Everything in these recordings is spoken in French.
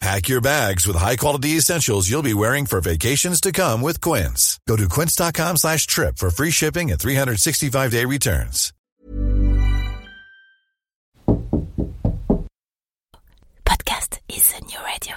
Pack your bags with high-quality essentials you'll be wearing for vacations to come with Quince. Go to quince.com slash trip for free shipping and 365-day returns. Podcast is the new radio.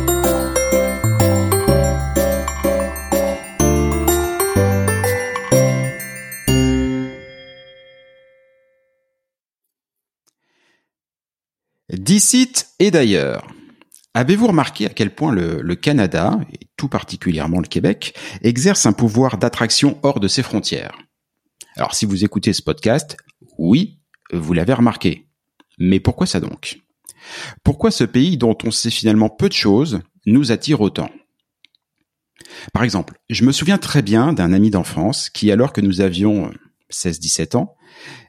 D'ici et d'ailleurs. Avez-vous remarqué à quel point le, le, Canada, et tout particulièrement le Québec, exerce un pouvoir d'attraction hors de ses frontières? Alors si vous écoutez ce podcast, oui, vous l'avez remarqué. Mais pourquoi ça donc? Pourquoi ce pays dont on sait finalement peu de choses nous attire autant? Par exemple, je me souviens très bien d'un ami d'enfance qui, alors que nous avions 16-17 ans,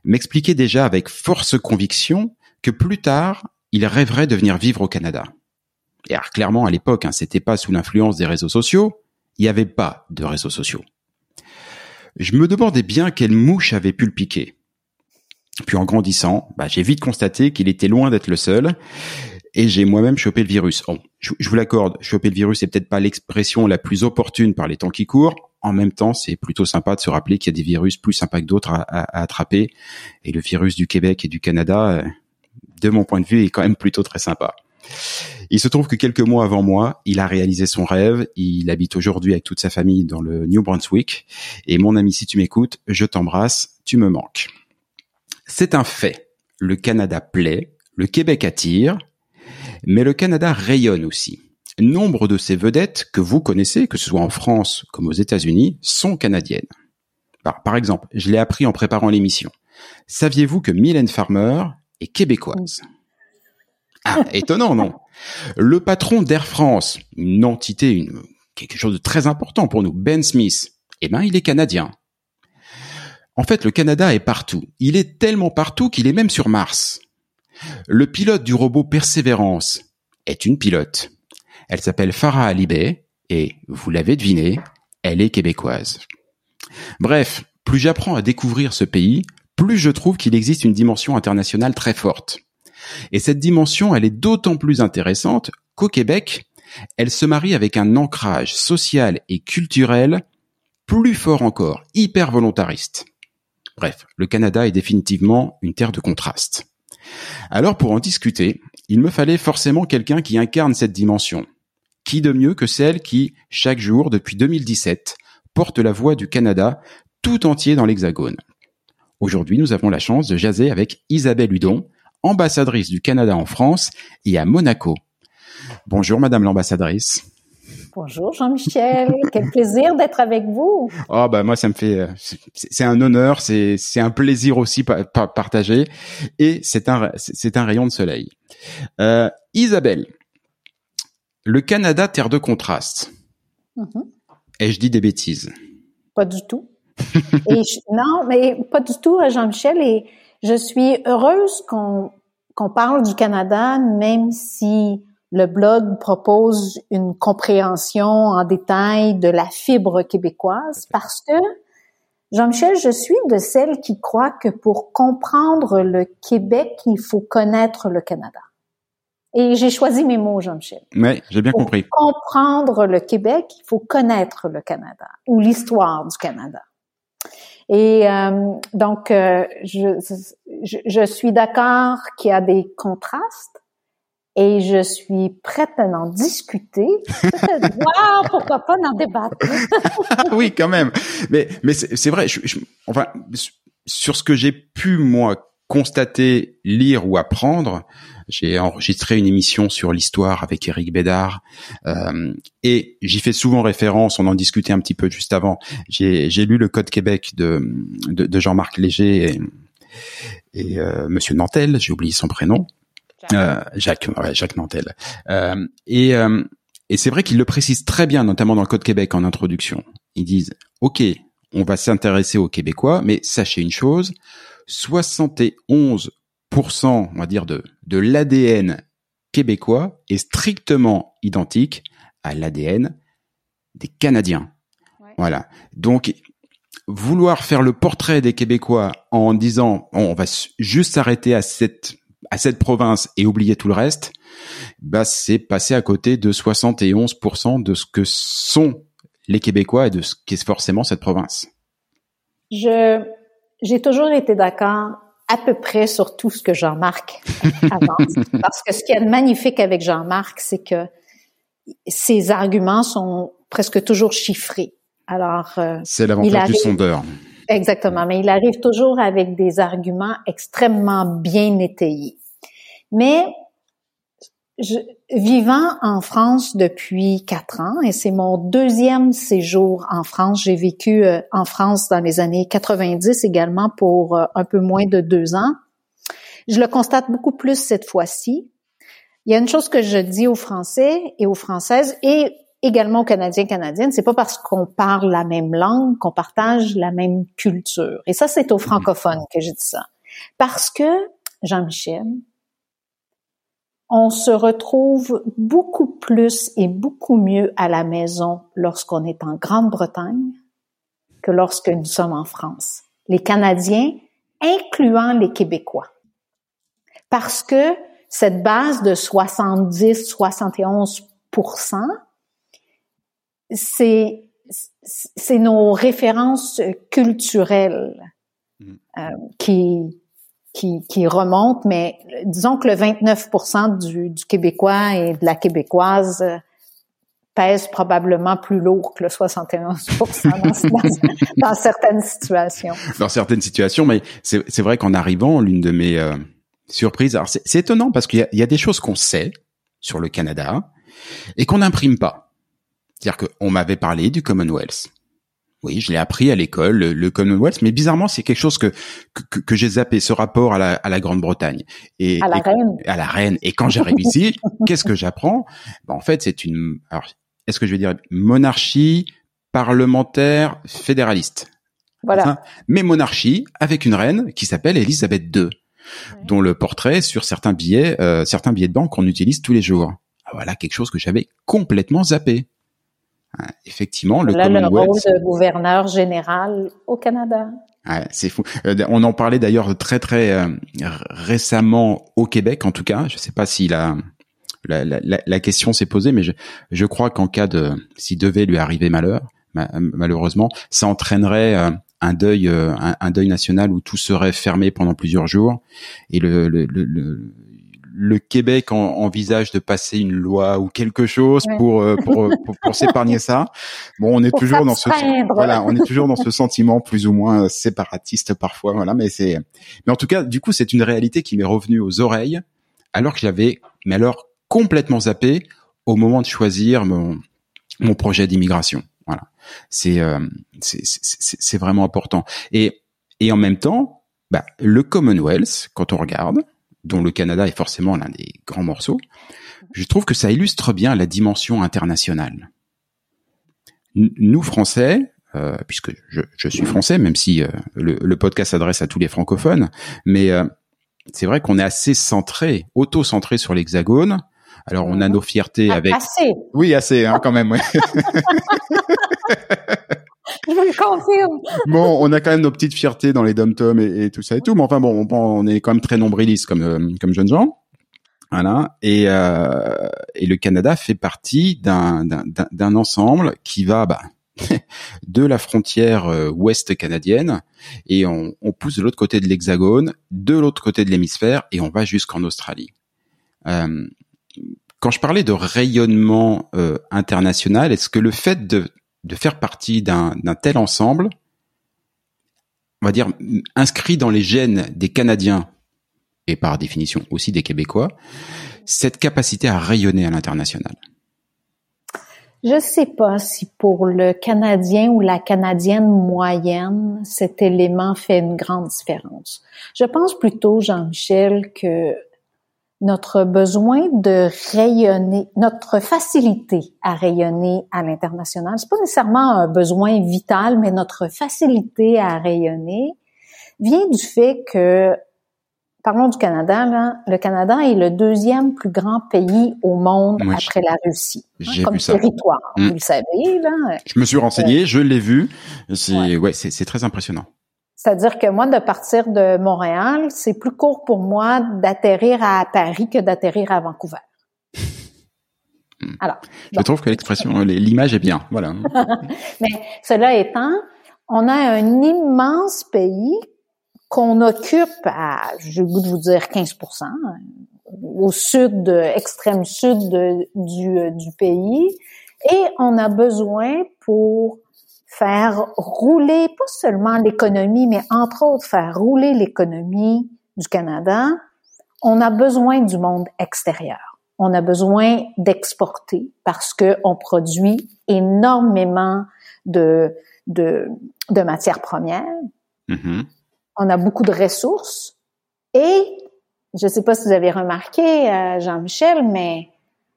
m'expliquait déjà avec force conviction que plus tard, il rêverait de venir vivre au Canada. Et alors clairement à l'époque, hein, c'était pas sous l'influence des réseaux sociaux, il n'y avait pas de réseaux sociaux. Je me demandais bien quelle mouche avait pu le piquer. Puis en grandissant, bah, j'ai vite constaté qu'il était loin d'être le seul, et j'ai moi-même chopé le virus. Bon, je, vous l'accorde, choper le virus c'est peut-être pas l'expression la plus opportune par les temps qui courent. En même temps, c'est plutôt sympa de se rappeler qu'il y a des virus plus sympas que d'autres à, attraper. Et le virus du Québec et du Canada, de mon point de vue, est quand même plutôt très sympa. Il se trouve que quelques mois avant moi, il a réalisé son rêve. Il habite aujourd'hui avec toute sa famille dans le New Brunswick. Et mon ami, si tu m'écoutes, je t'embrasse, tu me manques. C'est un fait. Le Canada plaît, le Québec attire, mais le Canada rayonne aussi. Nombre de ces vedettes que vous connaissez, que ce soit en France comme aux États-Unis, sont canadiennes. Par, exemple, je l'ai appris en préparant l'émission. Saviez-vous que Mylène Farmer est québécoise Ah, étonnant, non? Le patron d'Air France, une entité, une, quelque chose de très important pour nous, Ben Smith, eh ben, il est canadien. En fait, le Canada est partout. Il est tellement partout qu'il est même sur Mars. Le pilote du robot Persévérance est une pilote. Elle s'appelle Farah Alibé et, vous l'avez deviné, elle est québécoise. Bref, plus j'apprends à découvrir ce pays, plus je trouve qu'il existe une dimension internationale très forte. Et cette dimension, elle est d'autant plus intéressante qu'au Québec, elle se marie avec un ancrage social et culturel plus fort encore, hyper volontariste. Bref, le Canada est définitivement une terre de contraste. Alors pour en discuter, il me fallait forcément quelqu'un qui incarne cette dimension. Qui de mieux que celle qui, chaque jour depuis 2017, porte la voix du Canada tout entier dans l'Hexagone? Aujourd'hui, nous avons la chance de jaser avec Isabelle Hudon, ambassadrice du Canada en France et à Monaco. Bonjour Madame l'ambassadrice. Bonjour Jean-Michel, quel plaisir d'être avec vous. Oh bah moi ça me fait, c'est un honneur, c'est c'est un plaisir aussi partagé et c'est un c'est un rayon de soleil. Euh, Isabelle, le Canada terre de contraste. Mm-hmm. Et je dis des bêtises? Pas du tout. Et non, mais pas du tout, Jean-Michel. Et je suis heureuse qu'on qu'on parle du Canada, même si le blog propose une compréhension en détail de la fibre québécoise, parce que Jean-Michel, je suis de celles qui croient que pour comprendre le Québec, il faut connaître le Canada. Et j'ai choisi mes mots, Jean-Michel. Oui, j'ai bien compris. Pour comprendre le Québec, il faut connaître le Canada ou l'histoire du Canada. Et euh, donc, euh, je, je, je, suis d'accord qu'il y a des contrastes et je suis prête à en discuter. wow, pourquoi pas en débattre Oui, quand même. Mais mais c'est vrai. Je, enfin, sur ce que j'ai pu moi constater, lire ou apprendre, j'ai enregistré une émission sur l'histoire avec Eric Bédard euh, et j'y fais souvent référence. On en discutait un petit peu juste avant. J'ai lu le Code Québec de, de, Jean-Marc Léger et, et euh, Monsieur Nantel. J'ai oublié son prénom. Euh, Jacques, Jacques Nantel. Euh, et, euh, et c'est vrai qu'il le précise très bien, notamment dans le Code Québec en introduction. Ils disent, OK, on va s'intéresser aux Québécois, mais sachez une chose, 71 on va dire, de, de l'ADN québécois est strictement identique à l'ADN des Canadiens. Voilà. Donc, vouloir faire le portrait des Québécois en disant on va juste s'arrêter à cette à cette province et oublier tout le reste, bah c'est passer à côté de 71% de ce que sont les Québécois et de ce qu'est forcément cette province. Je j'ai toujours été d'accord à peu près sur tout ce que Jean-Marc avance. Parce que ce qui est magnifique avec Jean-Marc, c'est que ses arguments sont presque toujours chiffrés. Alors, euh, c'est l'avantage du sondeur. Exactement, mais il arrive toujours avec des arguments extrêmement bien étayés. Mais je, vivant en France depuis quatre ans, et c'est mon deuxième séjour en France. J'ai vécu euh, en France dans les années 90 également pour euh, un peu moins de deux ans. Je le constate beaucoup plus cette fois-ci. Il y a une chose que je dis aux Français et aux Françaises et également aux Canadiens et Canadiennes, c'est pas parce qu'on parle la même langue qu'on partage la même culture. Et ça, c'est aux francophones que je dis ça. Parce que, Jean-Michel, on se retrouve beaucoup plus et beaucoup mieux à la maison lorsqu'on est en Grande-Bretagne que lorsque nous sommes en France. Les Canadiens, incluant les Québécois. Parce que cette base de 70-71 c'est c'est nos références culturelles mm. euh, qui qui, qui remonte, mais disons que le 29 du, du Québécois et de la Québécoise pèse probablement plus lourd que le 71 dans, dans, certaines situations. Dans certaines situations, mais c'est vrai qu'en arrivant, l'une de mes euh, surprises, alors c'est étonnant parce qu'il y, y, a des choses qu'on sait sur le Canada et qu'on n'imprime pas. C'est-à-dire qu'on m'avait parlé du Commonwealth. Oui, je l'ai appris à l'école, le, Commonwealth, mais bizarrement, c'est quelque chose que que, que j'ai zappé, ce rapport à la, à la Grande-Bretagne et à la reine. À la reine. Et quand j'arrive ici, qu'est-ce que j'apprends? Ben, En fait, c'est une. Alors, est-ce que je vais dire monarchie parlementaire fédéraliste? Voilà. mais monarchie avec une reine qui s'appelle Elisabeth II, dont le portrait sur certains billets, euh, certains billets de banque qu'on utilise tous les jours. Ah, voilà quelque chose que j'avais complètement zappé. Effectivement, le le rôle de gouverneur général au Canada. Ouais, c'est fou. Euh, on en parlait d'ailleurs très très euh, récemment au Québec, en tout cas. Je ne sais pas si la, la, la, la question s'est posée, mais je, je crois qu'en cas de, s'il devait lui arriver malheur, malheureusement, ça entraînerait euh, un deuil, un, un, deuil national où tout serait fermé pendant plusieurs jours, et le, le, le, le Québec envisage de passer une loi ou quelque chose euh, pour, pour, pour, s'épargner ça. Bon, on est toujours dans ce voilà, on est toujours dans ce sentiment plus ou moins séparatiste parfois, voilà. Mais c'est, mais en tout cas, du coup, c'est une réalité qui m'est revenue aux oreilles alors que j'avais, mais alors complètement zappé au moment de choisir mon mon projet d'immigration. Voilà, c'est euh, c'est vraiment important. Et et en même temps, bah, le Commonwealth, quand on regarde, dont le Canada est forcément l'un des grands morceaux, je trouve que ça illustre bien la dimension internationale. Nous, Français, euh, puisque je, je, suis français, même si euh, le, le, podcast s'adresse à tous les francophones, mais euh, c'est vrai qu'on est assez centré, auto-centré sur l'Hexagone. Alors on a nos fiertés ah, avec. Assez. Oui, assez, hein, quand même. Ouais. Bon, on a quand même nos petites fiertés dans les dom et, tout ça et tout, mais enfin bon, on, est quand même très nombrilistes comme euh, comme jeunes gens. Voilà. Et, euh, et le Canada fait partie d'un ensemble qui va bah, de la frontière euh, ouest canadienne et on, on pousse de l'autre côté de l'hexagone, de l'autre côté de l'hémisphère et on va jusqu'en Australie. Quand je parlais de rayonnement international, est-ce que le fait de de faire partie d'un tel ensemble, on va dire, inscrit dans les gènes des Canadiens et par définition aussi des Québécois, cette capacité à rayonner à l'international Je ne sais pas si pour le Canadien ou la Canadienne moyenne, cet élément fait une grande différence. Je pense plutôt, Jean-Michel, que notre besoin de rayonner, notre facilité à rayonner à l'international, c'est pas nécessairement un besoin vital, mais notre facilité à rayonner vient du fait que, parlons du Canada, là, le Canada est le deuxième plus grand pays au monde après la Russie, hein, comme territoire. Mm. Vous le savez, là. Je me suis renseigné, euh, je l'ai vu. C'est ouais, c'est très impressionnant. C'est-à-dire que moi, de partir de Montréal, c'est plus court pour moi d'atterrir à Paris que d'atterrir à Vancouver. Hmm. Alors, je trouve que l'expression, l'image est bien, voilà. Mais cela étant, on a un immense pays qu'on occupe à, j'ai le goût de vous dire 15 au sud, extrême sud du, du pays, et on a besoin pour faire rouler pas seulement l'économie, mais entre autres faire rouler l'économie du Canada, on a besoin du monde extérieur. On a besoin d'exporter parce que on produit énormément de, de, de matières premières. Mm-hmm. On a beaucoup de ressources et je ne sais pas si vous avez remarqué, euh, Jean-Michel, mais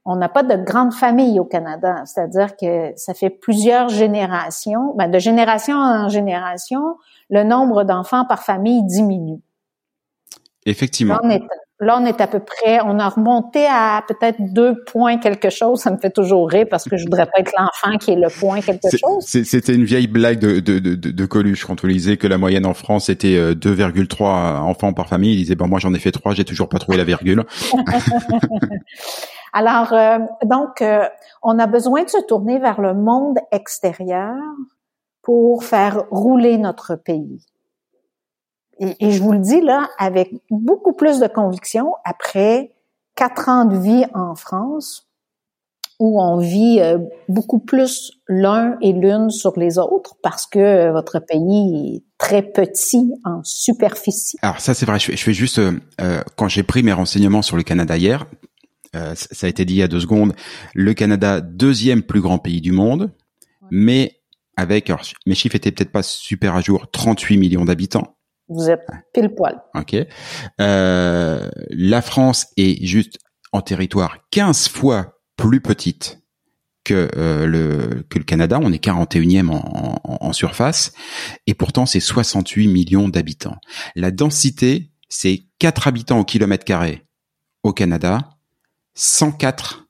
on n'a pas de grande famille au Canada, c'est-à-dire que ça fait plusieurs générations, ben de génération en génération, le nombre d'enfants par famille diminue. Effectivement. Là on, est, là, on est à peu près, on a remonté à peut-être deux points quelque chose. Ça me fait toujours rire parce que je voudrais pas être l'enfant qui est le point quelque chose. C'était une vieille blague de, de, de, de, Coluche quand on disait que la moyenne en France était 2,3 euh, enfants par famille. Il disait, bon, moi j'en ai fait trois, j'ai toujours pas trouvé la virgule. Alors, euh, donc, euh, on a besoin de se tourner vers le monde extérieur pour faire rouler notre pays. et, je vous le dis là, avec beaucoup plus de conviction, après quatre ans de vie en France, où on vit euh, beaucoup plus l'un et l'une sur les autres parce que votre pays est très petit en superficie. Alors ça c'est vrai, je, fais juste, euh, euh, quand j'ai pris mes renseignements sur le Canada hier, ça a été dit il y a deux secondes, le Canada deuxième plus grand pays du monde, mais avec, alors, mes chiffres étaient peut-être pas super à jour, 38 millions d'habitants. Vous êtes pile poil. Ok. Euh, la France est juste en territoire 15 fois plus petite que euh, le que le Canada. On est 41e en, en, surface et pourtant c'est 68 millions d'habitants. La densité c'est 4 habitants au kilomètre carré au Canada, 104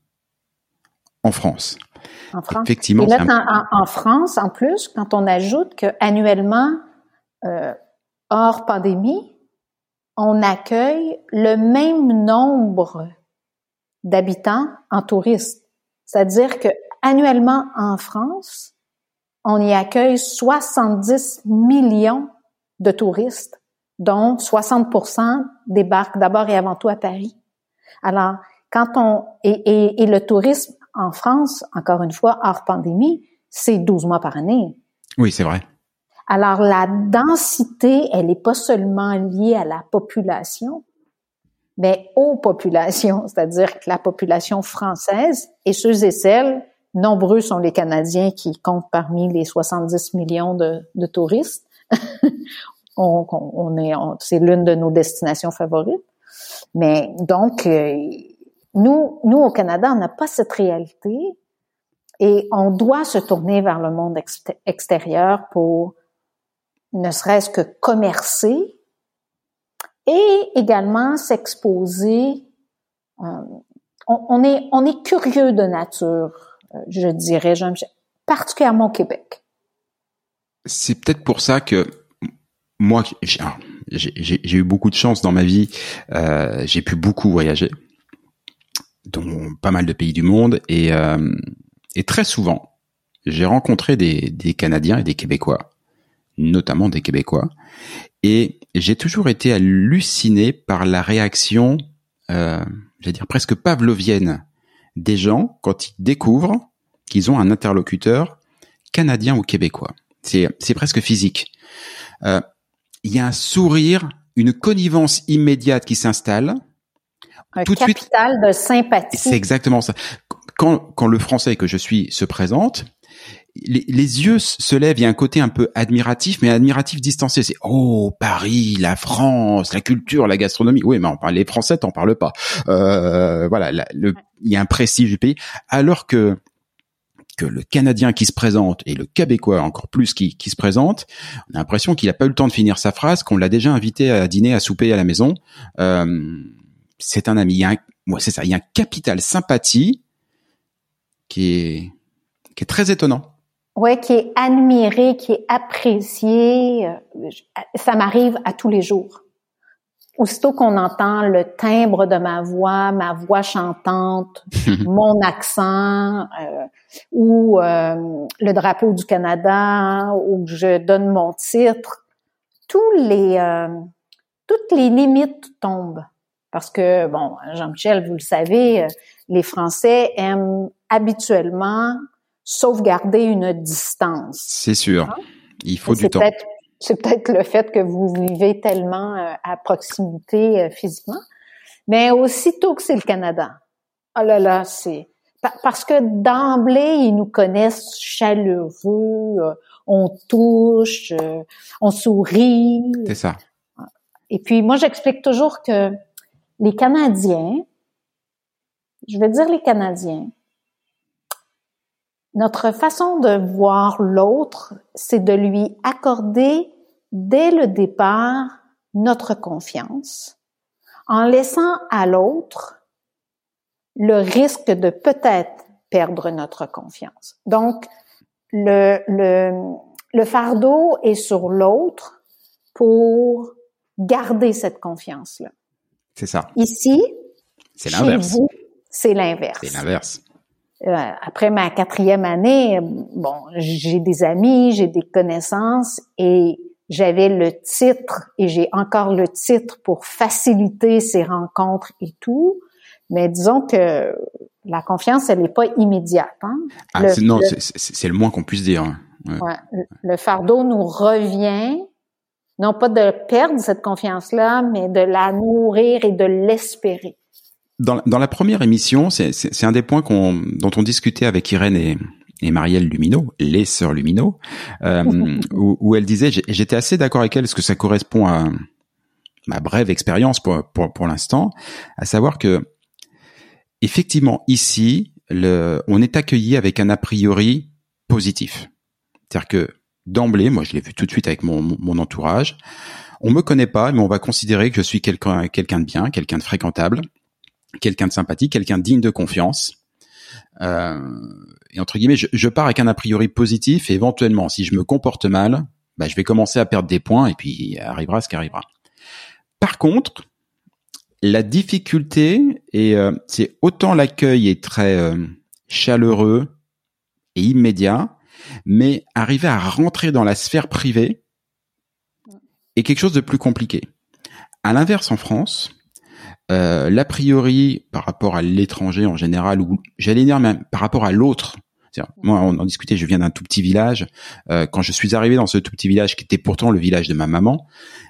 en France. En France. Effectivement. Et là, en, France, en plus, quand on ajoute que annuellement, euh, hors pandémie, on accueille le même nombre d'habitants en touristes. C'est-à-dire que annuellement en France, on y accueille 70 millions de touristes, dont 60% débarquent d'abord et avant tout à Paris. Alors, quand on et, et le tourisme en France, encore une fois, hors pandémie, c'est 12 mois par année. Oui, c'est vrai. Alors, la densité, elle n'est pas seulement liée à la population, mais aux populations, c'est-à-dire que la population française et ceux et celles, nombreux sont les Canadiens qui comptent parmi les 70 millions de, touristes. on, est, c'est l'une de nos destinations favorites. Mais donc, euh, nous, nous au Canada, on n'a pas cette réalité et on doit se tourner vers le monde extérieur pour ne serait-ce que commercer et également s'exposer. Euh, on, est, on est curieux de nature, euh, je dirais, particulièrement au Québec. C'est peut-être pour ça que moi, j'ai eu beaucoup de chance dans ma vie. Euh, j'ai pu beaucoup voyager, dans pas mal de pays du monde, et, et très souvent, j'ai rencontré des, Canadiens et des Québécois notamment des Québécois. Et j'ai toujours été halluciné par la réaction, euh, j'allais dire presque pavlovienne, des gens quand ils découvrent qu'ils ont un interlocuteur canadien ou québécois. C'est, c'est presque physique. Euh, il y a un sourire, une connivence immédiate qui s'installe. Un tout capital de, de sympathie. C'est exactement ça. Quand, quand le français que je suis se présente, les, yeux se lèvent, il y a un côté un peu admiratif, mais admiratif distancé. C'est oh Paris, la France, la culture, la gastronomie. Oui, mais on parle les Français, t'en parles pas. Euh, voilà, le, il y a un prestige du pays, alors que que le Canadien qui se présente et le Québécois encore plus qui, qui se présente, on a l'impression qu'il n'a pas eu le temps de finir sa phrase, qu'on l'a déjà invité à dîner, à souper à la maison. Euh, c'est un ami. Il y a un, ouais, c'est ça. Il y a un capital sympathie qui est qui est très étonnant. Ouais, qui est admiré, qui est apprécié. Euh, ça m'arrive à tous les jours. Aussitôt qu'on entend le timbre de ma voix, ma voix chantante, mon accent, euh, ou euh, le drapeau du Canada, ou que je donne mon titre, tous les, toutes les limites tombent. Parce que, bon, Jean-Michel, vous le savez, les Français aiment habituellement sauvegarder une distance. C'est sûr. Hein? Il faut du temps. C'est peut-être le fait que vous vivez tellement euh, à proximité euh, physiquement, mais aussitôt que c'est le Canada, oh là là, c'est parce que d'emblée ils nous connaissent chaleureux, euh, on touche, on sourit. C'est ça. Et puis moi j'explique toujours que les Canadiens, je vais dire les Canadiens, notre façon de voir l'autre, c'est de lui accorder dès le départ notre confiance, en laissant à l'autre le risque de peut-être perdre notre confiance. Donc, le, fardeau est sur l'autre pour garder cette confiance-là. C'est ça. Ici, c'est l'inverse. C'est l'inverse. C'est l'inverse. Euh, après ma quatrième année, bon, j'ai des amis, j'ai des connaissances et j'avais le titre et j'ai encore le titre pour faciliter ces rencontres et tout. Mais disons que la confiance, elle n'est pas immédiate. Hein? Ah, non, c'est le moins qu'on puisse dire. Hein. le fardeau nous revient, non pas de perdre cette confiance-là, mais de la nourrir et de l'espérer. Dans, dans, la première émission, c'est un des points dont on discutait avec Irène et, et Marielle Lumino, les sœurs Lumino, euh, où, où, elle disait, j'étais assez d'accord avec elle, parce que ça correspond à ma brève expérience pour, pour, pour l'instant, à savoir que effectivement ici, le, on est accueilli avec un a priori positif. C'est-à-dire que d'emblée, moi je l'ai vu tout de suite avec mon, mon entourage, on me connaît pas, mais on va considérer que je suis quelqu'un de bien, quelqu'un de fréquentable, quelqu'un de sympathique, quelqu'un digne de confiance. Euh, et entre guillemets, je, je, pars avec un a priori positif et éventuellement, si je me comporte mal, bah, je vais commencer à perdre des points et puis arrivera ce qui arrivera. Par contre, la difficulté euh, c'est autant l'accueil est très euh, chaleureux et immédiat, mais arriver à rentrer dans la sphère privée est quelque chose de plus compliqué. À l'inverse, en France, euh, l'a priori par rapport à l'étranger en général, ou j'allais dire même par rapport à l'autre. Moi, on en discutait. Je viens d'un tout petit village. Euh, quand je suis arrivé dans ce tout petit village, qui était pourtant le village de ma maman,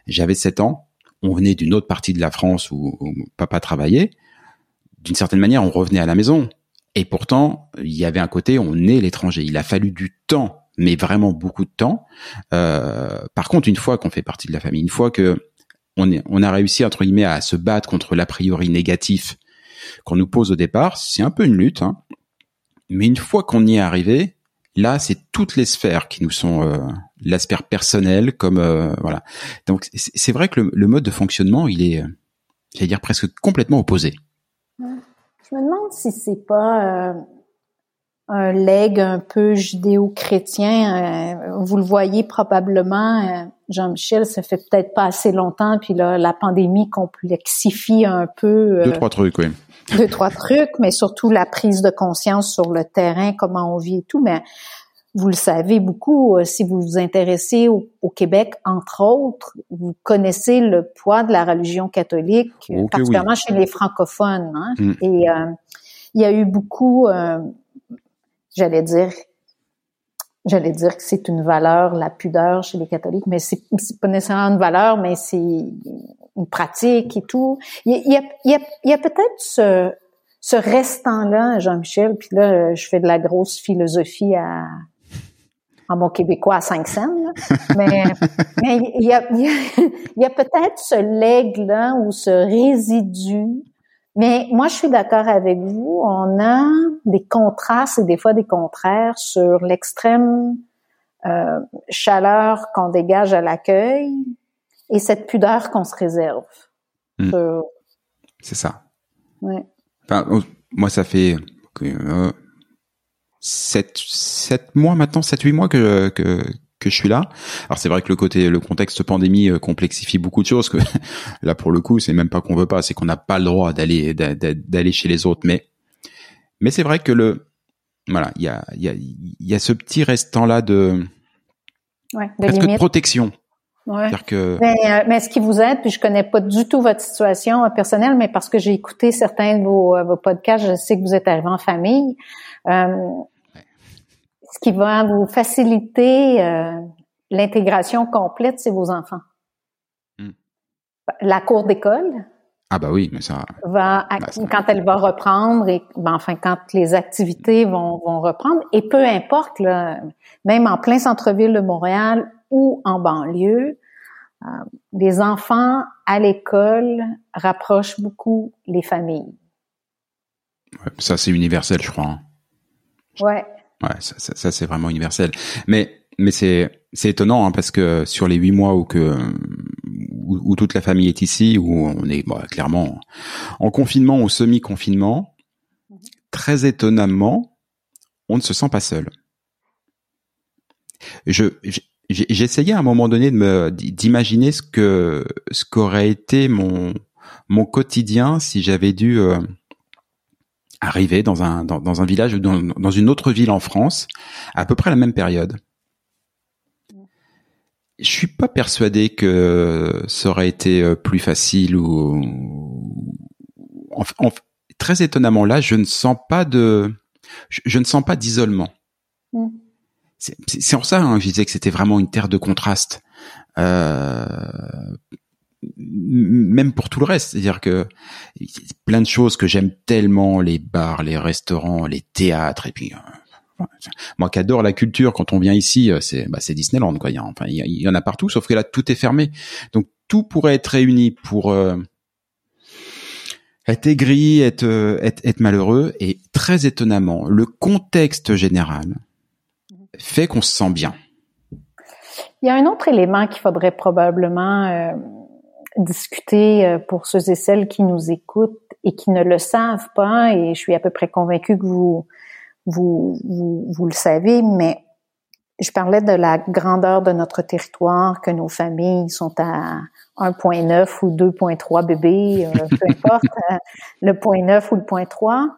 j'avais 7 ans. On venait d'une autre partie de la France où, où papa travaillait. D'une certaine manière, on revenait à la maison. Et pourtant, il y avait un côté, on est l'étranger. Il a fallu du temps, mais vraiment beaucoup de temps. Euh, par contre, une fois qu'on fait partie de la famille, une fois que on, est, on a réussi entre guillemets à se battre contre l'a priori négatif qu'on nous pose au départ. C'est un peu une lutte, hein. mais une fois qu'on y est arrivé, là c'est toutes les sphères qui nous sont euh, l'aspect personnel, comme euh, voilà. Donc c'est vrai que le, mode de fonctionnement, il est, j'allais dire presque complètement opposé. Je me demande si c'est pas euh, un leg un peu judéo-chrétien. Euh, vous le voyez probablement, euh, Jean-Michel, ça fait peut-être pas assez longtemps, puis là, la pandémie complexifie un peu. deux, trois trucs, oui. Deux, trois trucs, mais surtout la prise de conscience sur le terrain, comment on vit et tout. Mais vous le savez beaucoup, si vous vous intéressez au, Québec, entre autres, vous connaissez le poids de la religion catholique, particulièrement chez les francophones. Hein? Mm. Et il y a eu beaucoup j'allais dire j'allais dire que c'est une valeur, la pudeur chez les catholiques, mais c'est, pas nécessairement une valeur, mais c'est une pratique et tout. Il y a, il y a, il y a peut-être ce, ce restant-là, Jean-Michel, puis là, je fais de la grosse philosophie à, en bon québécois à cinq scènes, mais, mais il y a, il y a, peut-être ce leg-là ou ce résidu mais moi, je suis d'accord avec vous. On a des contrastes et des fois des contraires sur l'extrême euh, chaleur qu'on dégage à l'accueil et cette pudeur qu'on se réserve. Hmm. C'est ça. Ouais. Enfin, moi, ça fait euh, sept, sept mois maintenant, sept, huit mois que, que, que je suis là. Alors c'est vrai que le côté, le contexte pandémie euh, complexifie beaucoup de choses. Que là pour le coup, c'est même pas qu'on veut pas, c'est qu'on n'a pas le droit d'aller d'aller chez les autres. Mais mais c'est vrai que le voilà, il y a il y a il y a ce petit restant là de ouais, de, de protection. Ouais. Que... Mais, euh, mais ce qui vous aide, puis je connais pas du tout votre situation euh, personnelle, mais parce que j'ai écouté certains de vos, vos podcasts, je sais que vous êtes arrivé en famille. Euh, ce qui va vous faciliter euh, l'intégration complète, c'est vos enfants. Hmm. La cour d'école. Ah bah oui, mais ça. Va bah, quand elle va reprendre et ben, enfin quand les activités vont, vont reprendre et peu importe là, même en plein centre-ville de Montréal ou en banlieue, euh, les enfants à l'école rapprochent beaucoup les familles. ça c'est universel, je crois. Hein. Ouais. Ouais, ça, ça, c'est vraiment universel. Mais mais c'est c'est étonnant hein, parce que sur les huit mois où que où, toute la famille est ici, où on est clairement en confinement ou semi-confinement, très étonnamment, on ne se sent pas seul. Je j'essayais à un moment donné de me d'imaginer ce que ce qu'aurait été mon mon quotidien si j'avais dû euh, arrivé dans un dans, dans un village ou dans, dans, une autre ville en France à peu près la même période. je suis pas persuadé que ça aurait été plus facile ou en, très étonnamment là, je ne sens pas de, je, ne sens pas d'isolement. Mm. C'est pour ça hein, je disais que c'était vraiment une terre de contraste. Euh, même pour tout le reste, c'est-à-dire que plein de choses que j'aime tellement, les bars, les restaurants, les théâtres, et puis euh, moi qui adore la culture, quand on vient ici, euh, c'est bah, Disneyland quoi. Il y, en a partout, sauf que là tout est fermé. Donc tout pourrait être réuni pour euh, être aigri, être, malheureux, et très étonnamment, le contexte général fait qu'on se sent bien. Il y a un autre élément qu'il faudrait probablement discuter euh, pour ceux et celles qui nous écoutent et qui ne le savent pas, et je suis à peu près convaincue que vous, vous, vous, vous le savez, mais je parlais de la grandeur de notre territoire, que nos familles sont à 1.9 ou 2.3 bébés, euh, peu importe, euh, le point 9 ou le point 3.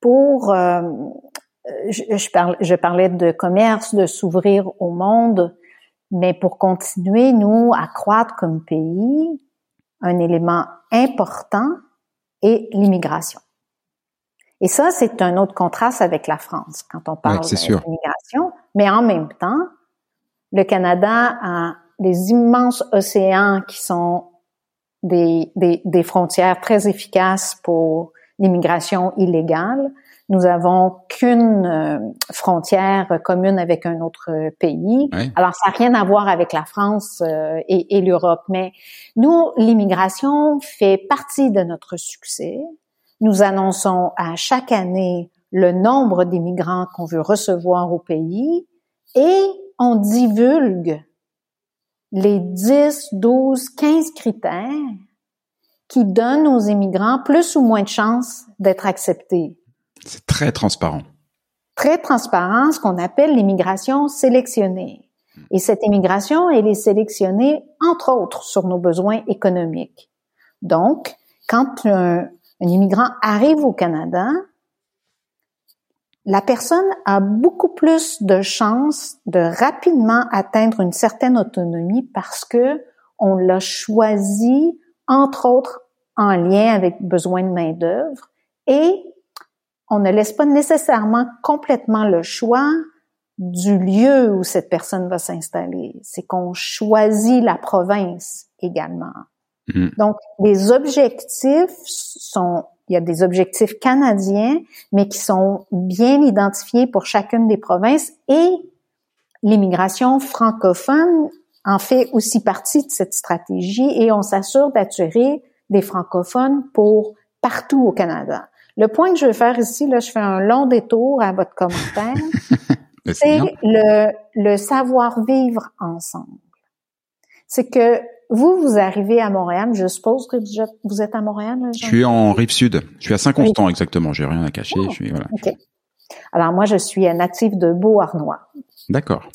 Pour, euh, je, je, je parlais de commerce, de s'ouvrir au monde, mais pour continuer, nous, à croître comme pays, un élément important est l'immigration. Et ça, c'est un autre contraste avec la France quand on parle d'immigration. Mais en même temps, le Canada a des immenses océans qui sont des, des, des frontières très efficaces pour l'immigration illégale. Nous avons qu'une euh, frontière commune avec un autre pays. Alors, ça n'a rien à voir avec la France euh, et, et l'Europe, mais nous, l'immigration fait partie de notre succès. Nous annonçons à chaque année le nombre d'immigrants qu'on veut recevoir au pays et on divulgue les 10, 12, 15 critères qui donnent aux immigrants plus ou moins de chances d'être acceptés. C'est très transparent. Très transparent, ce qu'on appelle l'immigration sélectionnée. Et cette immigration, elle est sélectionnée, entre autres, sur nos besoins économiques. Donc, quand un, un immigrant arrive au Canada, la personne a beaucoup plus de chances de rapidement atteindre une certaine autonomie parce que on l'a choisi, entre autres, en lien avec besoin de main d'œuvre et on ne laisse pas nécessairement complètement le choix du lieu où cette personne va s'installer. C'est qu'on choisit la province également. Mm. Donc, les objectifs sont, il y a des objectifs canadiens, mais qui sont bien identifiés pour chacune des provinces et l'immigration francophone en fait aussi partie de cette stratégie et on s'assure d'attirer des francophones pour partout au Canada. Le point que je veux faire ici, là, je fais un long détour à votre commentaire, c'est le, le savoir-vivre ensemble. C'est que vous, vous arrivez à Montréal. Je suppose que vous êtes à Montréal. je suis en rive sud. Je suis à Saint-Constant exactement. J'ai rien à cacher. je suis, voilà. Alors moi, je suis natif de Beauharnois. D'accord.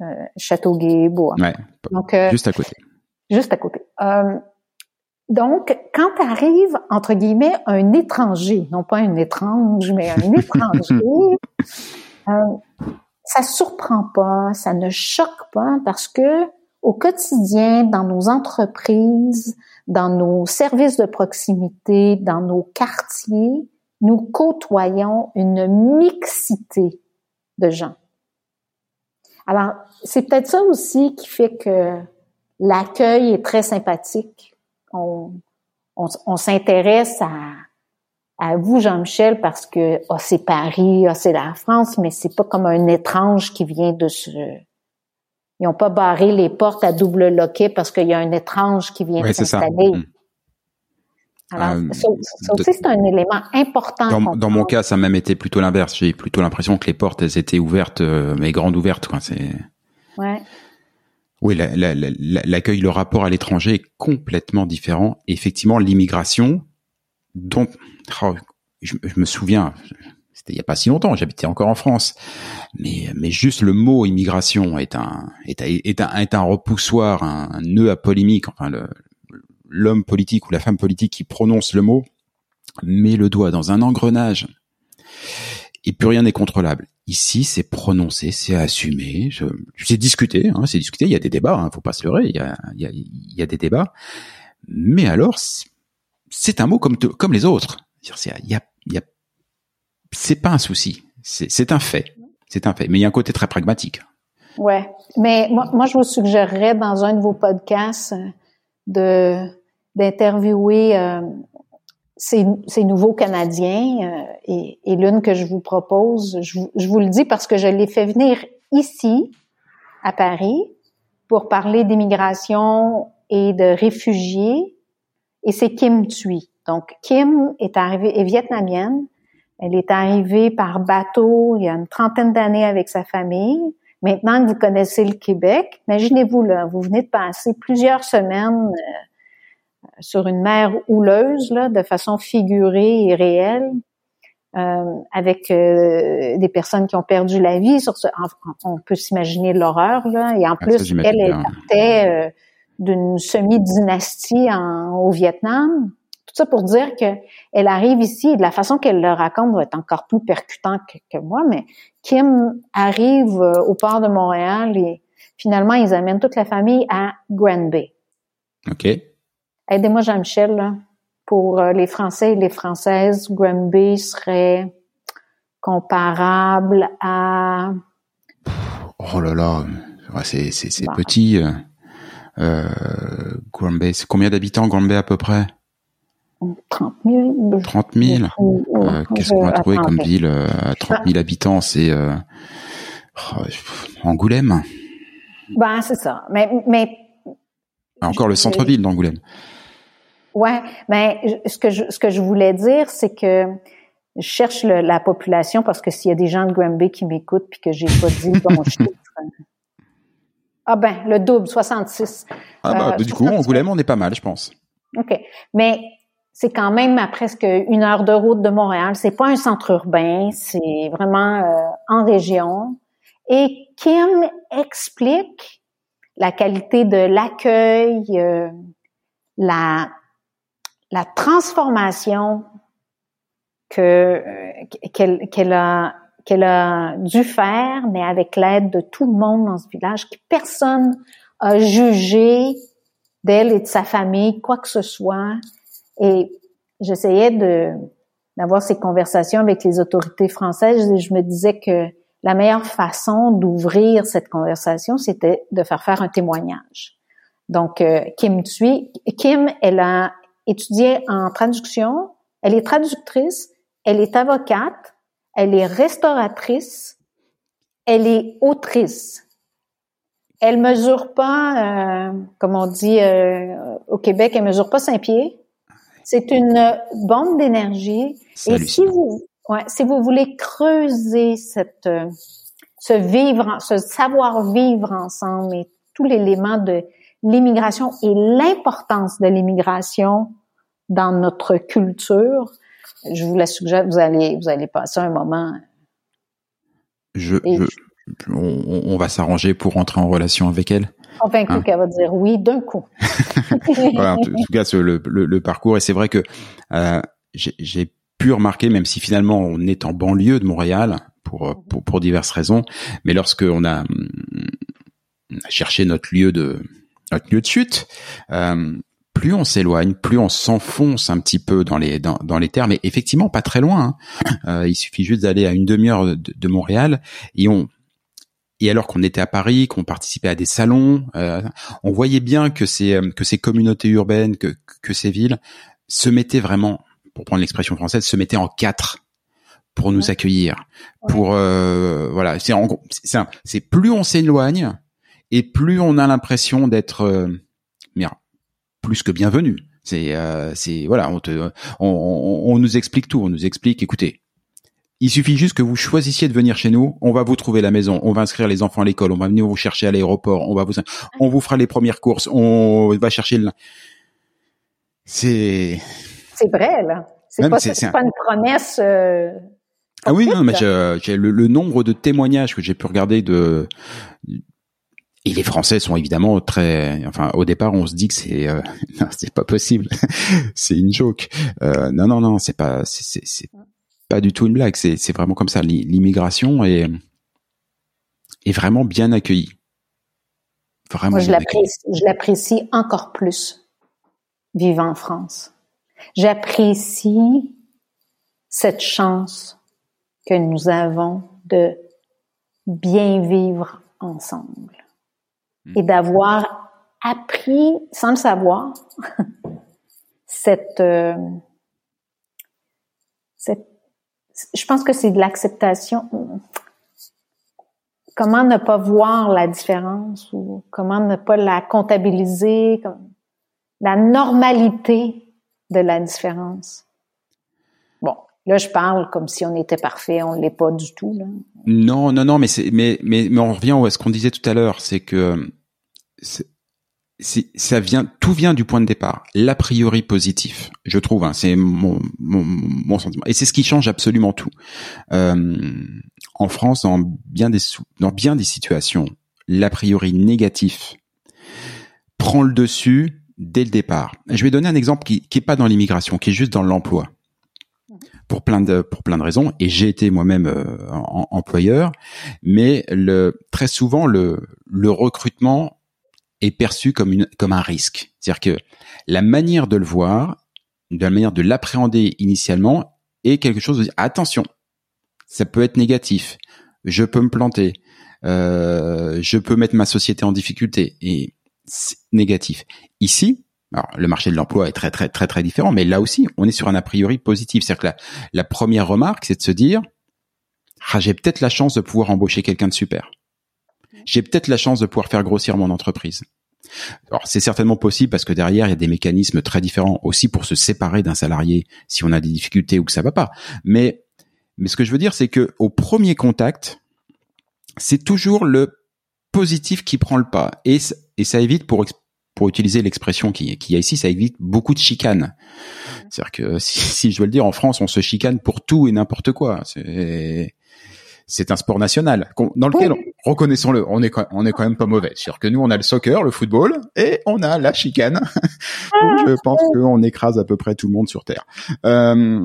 Euh, Châteauguay, Beauharnois. Ouais. Donc, euh, juste à côté. Juste à côté. Euh, donc, quand arrive entre guillemets un étranger, non pas un étrange, mais un étranger, euh, ça surprend pas, ça ne choque pas parce que au quotidien, dans nos entreprises, dans nos services de proximité, dans nos quartiers, nous côtoyons une mixité de gens. Alors, c'est peut-être ça aussi qui fait que l'accueil est très sympathique. On, on, s'intéresse à, à vous, Jean-Michel, parce que oh, c'est Paris, oh, c'est la France, mais c'est pas comme un étrange qui vient de se ils n'ont pas barré les portes à double loquet parce qu'il y a un étrange qui vient s'installer. Hmm. Alors, euh, ça, aussi, c'est un élément important. Dans, dans mon cas, ça a même été plutôt l'inverse. J'ai plutôt l'impression que les portes, elles étaient ouvertes, euh, mais grandes ouvertes. Quoi. C'est... Ouais. Oui, l'accueil, le rapport à l'étranger est complètement différent. effectivement, l'immigration, dont oh, je, me souviens, c'était il y a pas si longtemps, j'habitais encore en France. Mais, juste le mot immigration est un, est un, est un repoussoir, un, nœud à polémique. Enfin, l'homme politique ou la femme politique qui prononce le mot met le doigt dans un engrenage. Et plus rien n'est contrôlable. Ici, c'est prononcé, c'est assumé, c'est discuté, hein, c'est discuté. Il y a des débats, hein, faut pas se leurrer. Il y a, il y a, il y a des débats, mais alors c'est un mot comme comme les autres. Il il c'est pas un souci, c'est un fait, c'est un fait. Mais il y a un côté très pragmatique. Ouais, mais moi, moi je vous suggérerais dans un de vos podcasts euh, de d'interviewer euh, ces, ces, nouveaux Canadiens euh, et, et l'une que je vous propose, je, je, vous le dis parce que je l'ai fait venir ici à Paris pour parler d'immigration et de réfugiés et c'est Kim Thuy. Donc Kim est arrivée est vietnamienne. Elle est arrivée par bateau il y a une trentaine d'années avec sa famille. Maintenant que vous connaissez le Québec, imaginez-vous là, vous venez de passer plusieurs semaines euh, sur une mer houleuse là, de façon figurée et réelle, euh, avec euh, des personnes qui ont perdu la vie. Sur ce, on peut s'imaginer l'horreur là. Et en ah, plus, elle, elle partait euh, d'une semi-dynastie au Vietnam. Tout ça pour dire que elle arrive ici et de la façon qu'elle le raconte va être encore plus percutant que, moi, mais Kim arrive euh, au port de Montréal et finalement ils amènent toute la famille à Grand Bay. OK. Aidez-moi Jean-Michel pour euh, les Français et les Françaises, Grand Bay serait comparable à Oh là là, c'est c'est petit. Euh, euh, Grand Bay, c'est combien d'habitants Grand Bay à peu près? 30 000. 30 000 euh, Qu'est-ce qu'on va trouver comme ville euh, à 30 000 habitants? C'est euh, oh, Angoulême Ben, c'est ça. Mais, mais Encore le centre-ville d'Angoulême. Ouais, mais ce que je, ce que je voulais dire, c'est que je cherche la population parce que s'il y a des gens de Granby qui m'écoutent puis que j'ai pas dit bon chiffre. Ah ben, le double, 66. Ah bah, du coup, Angoulême, on est pas mal, je pense. OK. Mais c'est quand même à presque une heure de route de Montréal. C'est pas un centre urbain, c'est vraiment euh, en région. Et Kim explique la qualité de l'accueil, euh, la la transformation que euh, qu'elle qu'elle a qu'elle a dû faire, mais avec l'aide de tout le monde dans ce village, que personne a jugé d'elle et de sa famille, quoi que ce soit. Et j'essayais de d'avoir ces conversations avec les autorités françaises et je me disais que la meilleure façon d'ouvrir cette conversation, c'était de faire faire un témoignage. Donc, euh, Kim Thuy, Kim, elle a étudié en traduction, elle est traductrice, elle est avocate, elle est restauratrice, elle est autrice. Elle mesure pas, euh, comme on dit euh, au Québec, elle mesure pas cinq pieds. C'est une bombe d'énergie. Et si vous, ouais, si vous voulez creuser cette, euh, ce vivre, ce savoir vivre ensemble et tout l'élément de l'immigration et l'importance de l'immigration dans notre culture, je vous la suggère, vous allez, vous allez passer un moment. Je, je on, on, va s'arranger pour entrer en relation avec elle. Convaincu hein? qu'elle va dire oui d'un coup. en, tout, cas, le, le, le, parcours, et c'est vrai que euh, j'ai pu remarquer, même si finalement on est en banlieue de Montréal, pour, pour, pour diverses raisons, mais lorsque on a, on a cherché notre lieu de notre lieu de chute, euh, plus on s'éloigne, plus on s'enfonce un petit peu dans les dans, dans les terres, effectivement pas très loin. Hein. Euh, il suffit juste d'aller à une demi-heure de, de, Montréal et on et alors qu'on était à Paris, qu'on participait à des salons, euh, on voyait bien que ces euh, que ces communautés urbaines, que que ces villes se mettaient vraiment, pour prendre l'expression française, se mettaient en quatre pour nous accueillir. Pour euh, voilà, c'est c'est c'est plus on s'éloigne et plus on a l'impression d'être euh, plus que bienvenue. C'est euh, c'est voilà, on, te, on, on, on nous explique tout, on nous explique. Écoutez, il suffit juste que vous choisissiez de venir chez nous. On va vous trouver la maison. On va inscrire les enfants à l'école. On va venir vous chercher à l'aéroport. On va vous, on vous fera les premières courses. On va chercher le. C'est. C'est vrai là. C'est pas, pas, une promesse. Euh, ah oui, non, mais j'ai le, le, nombre de témoignages que j'ai pu regarder de et les Français sont évidemment très, enfin, au départ, on se dit que c'est, euh, c'est pas possible, c'est une joke. Euh, non, non, non, c'est pas, c'est, pas du tout une blague. C'est, c'est vraiment comme ça. L'immigration est, est vraiment bien accueillie. Vraiment Moi, je l'apprécie, je l'apprécie encore plus vivant en France. J'apprécie cette chance que nous avons de bien vivre ensemble. Et d'avoir appris, sans le savoir, cette, euh, cette, je pense que c'est de l'acceptation. Comment ne pas voir la différence ou comment ne pas la comptabiliser, comme la normalité de la différence? Là je parle comme si on était parfait, on l'est pas du tout là. Non, non, non, mais c'est, mais, mais, mais on revient à ce qu'on disait tout à l'heure, c'est que ça vient, tout vient du point de départ, l'a priori positif, je trouve. Hein, c'est mon, mon, mon, sentiment, et c'est ce qui change absolument tout. Euh, en France, dans bien des dans bien des situations, l'a priori négatif prend le dessus dès le départ. Je vais donner un exemple qui qui est pas dans l'immigration, qui est juste dans l'emploi. Pour plein de pour plein de raisons et j'ai été moi-même euh, employeur mais très souvent le le recrutement est perçu comme une comme un risque. C'est-à-dire que la manière de le voir, de la manière de l'appréhender initialement, est quelque chose de attention, ça peut être négatif. Je peux me planter. Euh, je peux mettre ma société en difficulté et c'est négatif. Ici, alors, le marché de l'emploi est très très très très différent, mais là aussi, on est sur un a priori positif. C'est-à-dire que la, première remarque, c'est de se dire, ah, j'ai peut-être la chance de pouvoir embaucher quelqu'un de super j'ai peut-être la chance de pouvoir faire grossir mon entreprise. Alors c'est certainement possible parce que derrière il y a des mécanismes très différents aussi pour se séparer d'un salarié si on a des difficultés ou que ça va pas. Mais mais ce que je veux dire c'est que au premier contact, c'est toujours le positif qui prend le pas et et ça évite pour pour utiliser l'expression qui qui y a ici, ça évite beaucoup de chicanes. C'est-à-dire que si, si, je veux le dire en France, on se chicane pour tout et n'importe quoi. C'est un sport national dans lequel, reconnaissons-le, on est on est quand même pas mauvais. C'est-à-dire que nous, on a le soccer, le football, et on a la chicane. je pense qu'on écrase à peu près tout le monde sur terre. Euh,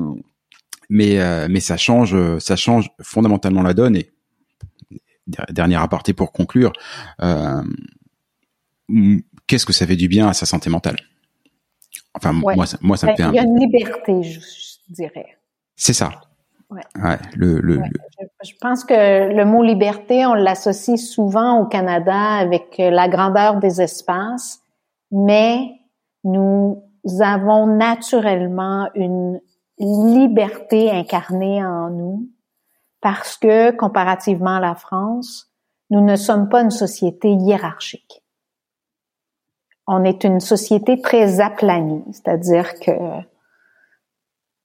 mais euh, mais ça change, ça change fondamentalement la donne. Et dernier aparté pour conclure, euh, qu'est-ce que ça fait du bien à sa santé mentale? Enfin, moi, ça, moi, ça me fait. Il y a une liberté, je dirais. C'est ça. Ouais. le, le, Je, pense que le mot liberté, on l'associe souvent au Canada avec la grandeur des espaces, mais nous avons naturellement une liberté incarnée en nous parce que, comparativement à la France, nous ne sommes pas une société hiérarchique. On est une société très aplanie, c'est-à-dire que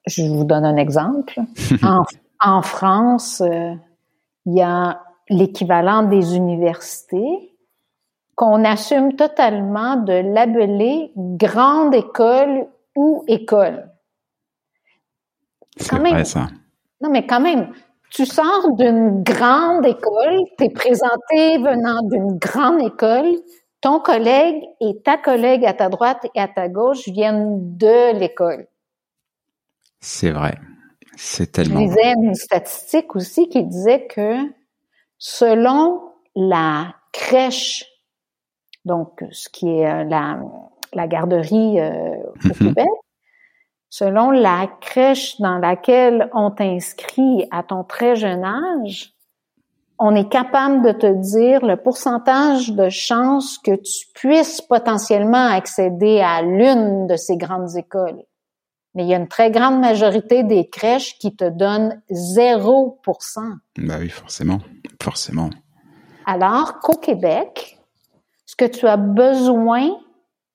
je vous donne un exemple. en, France, euh, il y a l'équivalent des universités qu'on assume totalement de labeler grande école ou école. C'est vrai ça. Non, mais quand même, tu sors d'une grande école, tu es présenté venant d'une grande école, ton collègue et ta collègue à ta droite et à ta gauche viennent de l'école. C'est vrai. C'est tellement. Je lisais une statistique aussi qui disait que selon la crèche, donc ce qui est euh, la, la garderie euh, au mhm. Québec, selon la crèche dans laquelle on t'inscrit à ton très jeune âge, on est capable de te dire le pourcentage de chances que tu puisses potentiellement accéder à l'une de ces grandes écoles. Mais il y a une très grande majorité des crèches qui te donnent 0 Bah oui, forcément, forcément. Alors qu'au Québec, ce que tu as besoin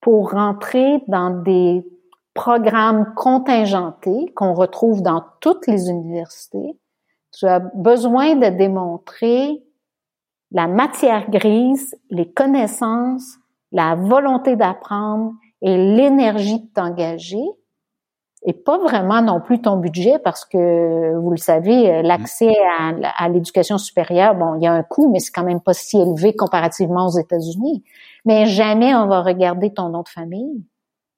pour rentrer dans des programmes contingentés qu'on retrouve dans toutes les universités, tu as besoin de démontrer la matière grise, les connaissances, la volonté d'apprendre et l'énergie de t'engager et pas vraiment non plus ton budget parce que vous le savez, euh, l'accès à, l'éducation supérieure, bon, il y a un coût, mais c'est quand même pas si élevé comparativement aux États-Unis. Mais jamais on va regarder ton nom de famille,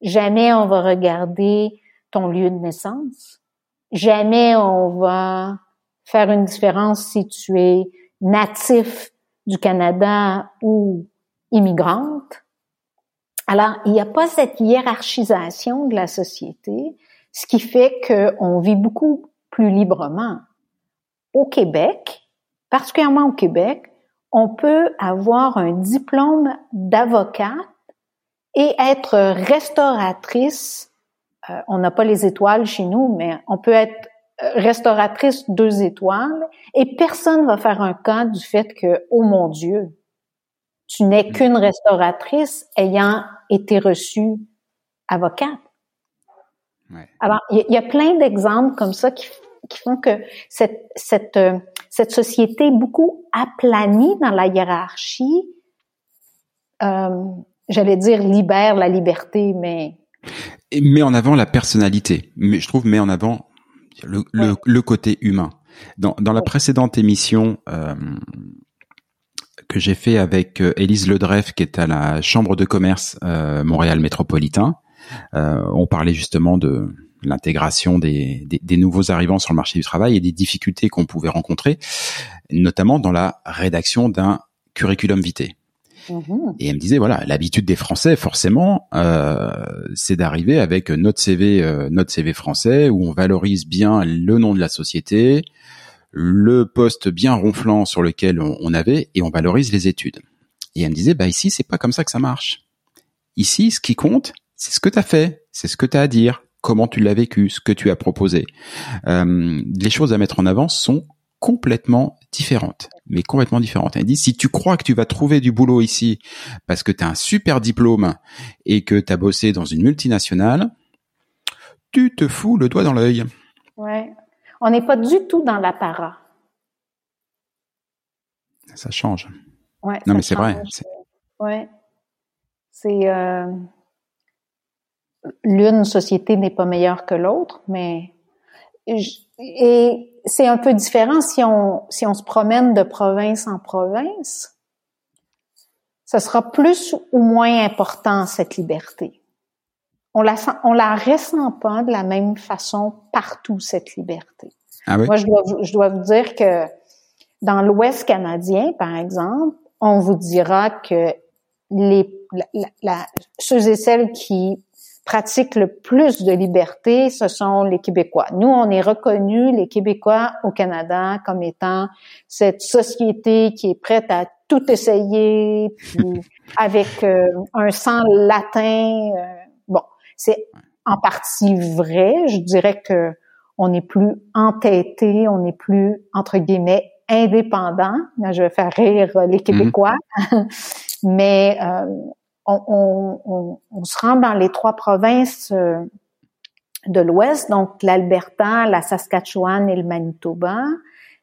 jamais on va regarder ton lieu de naissance. jamais on va faire une différence si tu es natif du Canada ou immigrante. Alors, il n'y a pas cette hiérarchisation de la société, ce qui fait qu'on vit beaucoup plus librement. Au Québec, particulièrement au Québec, on peut avoir un diplôme d'avocat et être restauratrice. Euh, on n'a pas les étoiles chez nous, mais on peut être restauratrice deux étoiles et personne va faire un cas du fait que, oh mon Dieu, tu n'es mm. qu'une restauratrice ayant été reçue avocate. Alors, il y, a plein d'exemples comme ça qui, font que cette, cette, euh, cette société beaucoup aplanie dans la hiérarchie, euh, j'allais dire libère la liberté, mais... Et met en avant la personnalité. Mais je trouve met en avant le, le, côté humain. Dans, dans la précédente émission euh, que j'ai fait avec euh, Élise Ledreff, qui est à la Chambre de commerce euh, Montréal métropolitain, euh, on parlait justement de l'intégration des, des, des, nouveaux arrivants sur le marché du travail et des difficultés qu'on pouvait rencontrer, notamment dans la rédaction d'un curriculum vitae. Mhm. Et elle me disait voilà, l'habitude des Français forcément, euh, c'est d'arriver avec notre CV, euh, notre CV français où on valorise bien le nom de la société, le poste bien ronflant sur lequel on, avait et on valorise les études. Et elle me disait bah ici c'est pas comme ça que ça marche. Ici, ce qui compte, c'est ce que tu as fait, c'est ce que tu as à dire, comment tu l'as vécu, ce que tu as proposé. Euh, les choses à mettre en avant sont complètement différentes, mais complètement différentes. Elle dit, si tu crois que tu vas trouver du boulot ici parce que tu as un super diplôme et que tu as bossé dans une multinationale, tu te fous le doigt dans l'œil. Ouais. On n'est pas du tout dans l'apparat. Ça change. Ouais, non, mais c'est vrai. Ouais. C'est euh... l'une société n'est pas meilleure que l'autre, mais et c'est un peu différent si on, si on se promène de province en province. Ce sera plus ou moins important, cette liberté. On la, on la ressent pas de la même façon partout, cette liberté. Ah oui? Moi, je dois, je dois vous dire que dans l'Ouest canadien, par exemple, on vous dira que les, la, ceux et celles qui pratiquent le plus de liberté, ce sont les Québécois. Nous, on est reconnus, les Québécois au Canada, comme étant cette société qui est prête à tout essayer, puis avec euh, un sang latin. Euh, bon, c'est en partie vrai. Je dirais que on est plus entêté, on est plus entre guillemets indépendant. je vais faire rire les mmh. Québécois, mais euh, on, se rend dans les trois provinces euh, de l'Ouest, donc l'Alberta, la Saskatchewan et le Manitoba.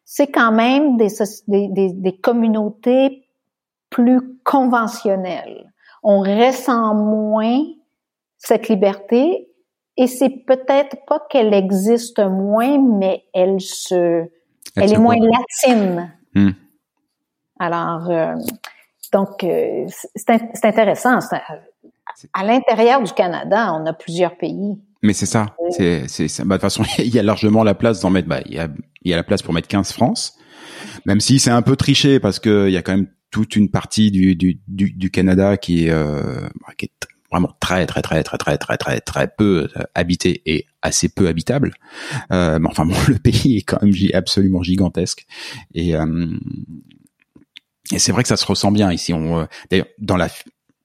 C'est quand même des, des, communautés plus conventionnelles. On ressent moins cette liberté et c'est peut-être pas qu'elle existe moins, mais elle se, elle, est moins latine. Hmm. Alors, euh, donc, euh, c'est intéressant. À l'intérieur du Canada, on a plusieurs pays. Mais c'est ça. C'est, c'est, bah, de toute façon, il y a largement la place d'en mettre. Bah, il y a, il y a la place pour mettre 15 France, même si c'est un peu triché parce que il y a quand même toute une partie du du, du, du Canada qui est, euh, qui est vraiment très très très très très très très très peu habité et assez peu habitable. Euh, mais enfin bon, le pays est quand même absolument gigantesque et euh, et c'est vrai que ça se ressent bien ici. On, euh, d'ailleurs, dans la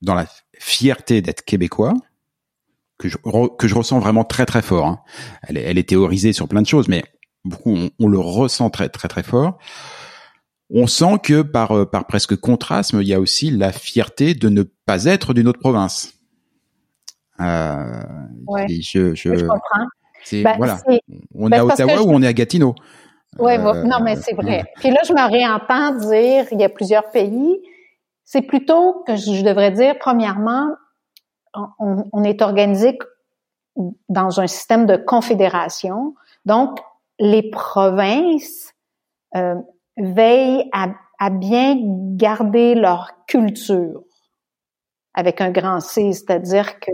dans la fierté d'être québécois, que je que je ressens vraiment très très fort. Hein. Elle, elle est théorisée sur plein de choses, mais beaucoup on, le ressent très très très fort. On sent que par euh, par presque contraste, il y a aussi la fierté de ne pas être d'une autre province. Euh, ouais. je, je, je comprends. Ben, voilà. On est à Ottawa ou on est à Gatineau. Oui, euh, non, mais c'est vrai. Puis là, je me réentends dire, il y a plusieurs pays. C'est plutôt que je devrais dire, premièrement, on, on est organisé dans un système de confédération. Donc, les provinces euh, veillent à, à, bien garder leur culture avec un grand C, c'est-à-dire que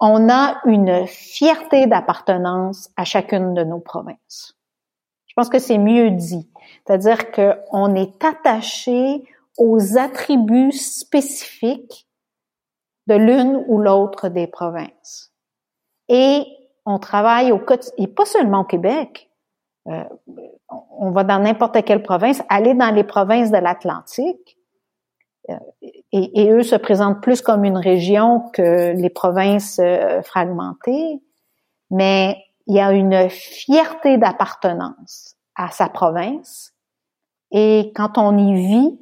on a une fierté d'appartenance à chacune de nos provinces. Pense que c'est mieux dit. C'est-à-dire qu'on est attaché aux attributs spécifiques de l'une ou l'autre des provinces. Et on travaille au quotidien, et pas seulement au Québec. Euh, on va dans n'importe quelle province, aller dans les provinces de l'Atlantique, euh, et, et, eux se présentent plus comme une région que les provinces euh, fragmentées, mais il y a une fierté d'appartenance à sa province, et quand on y vit,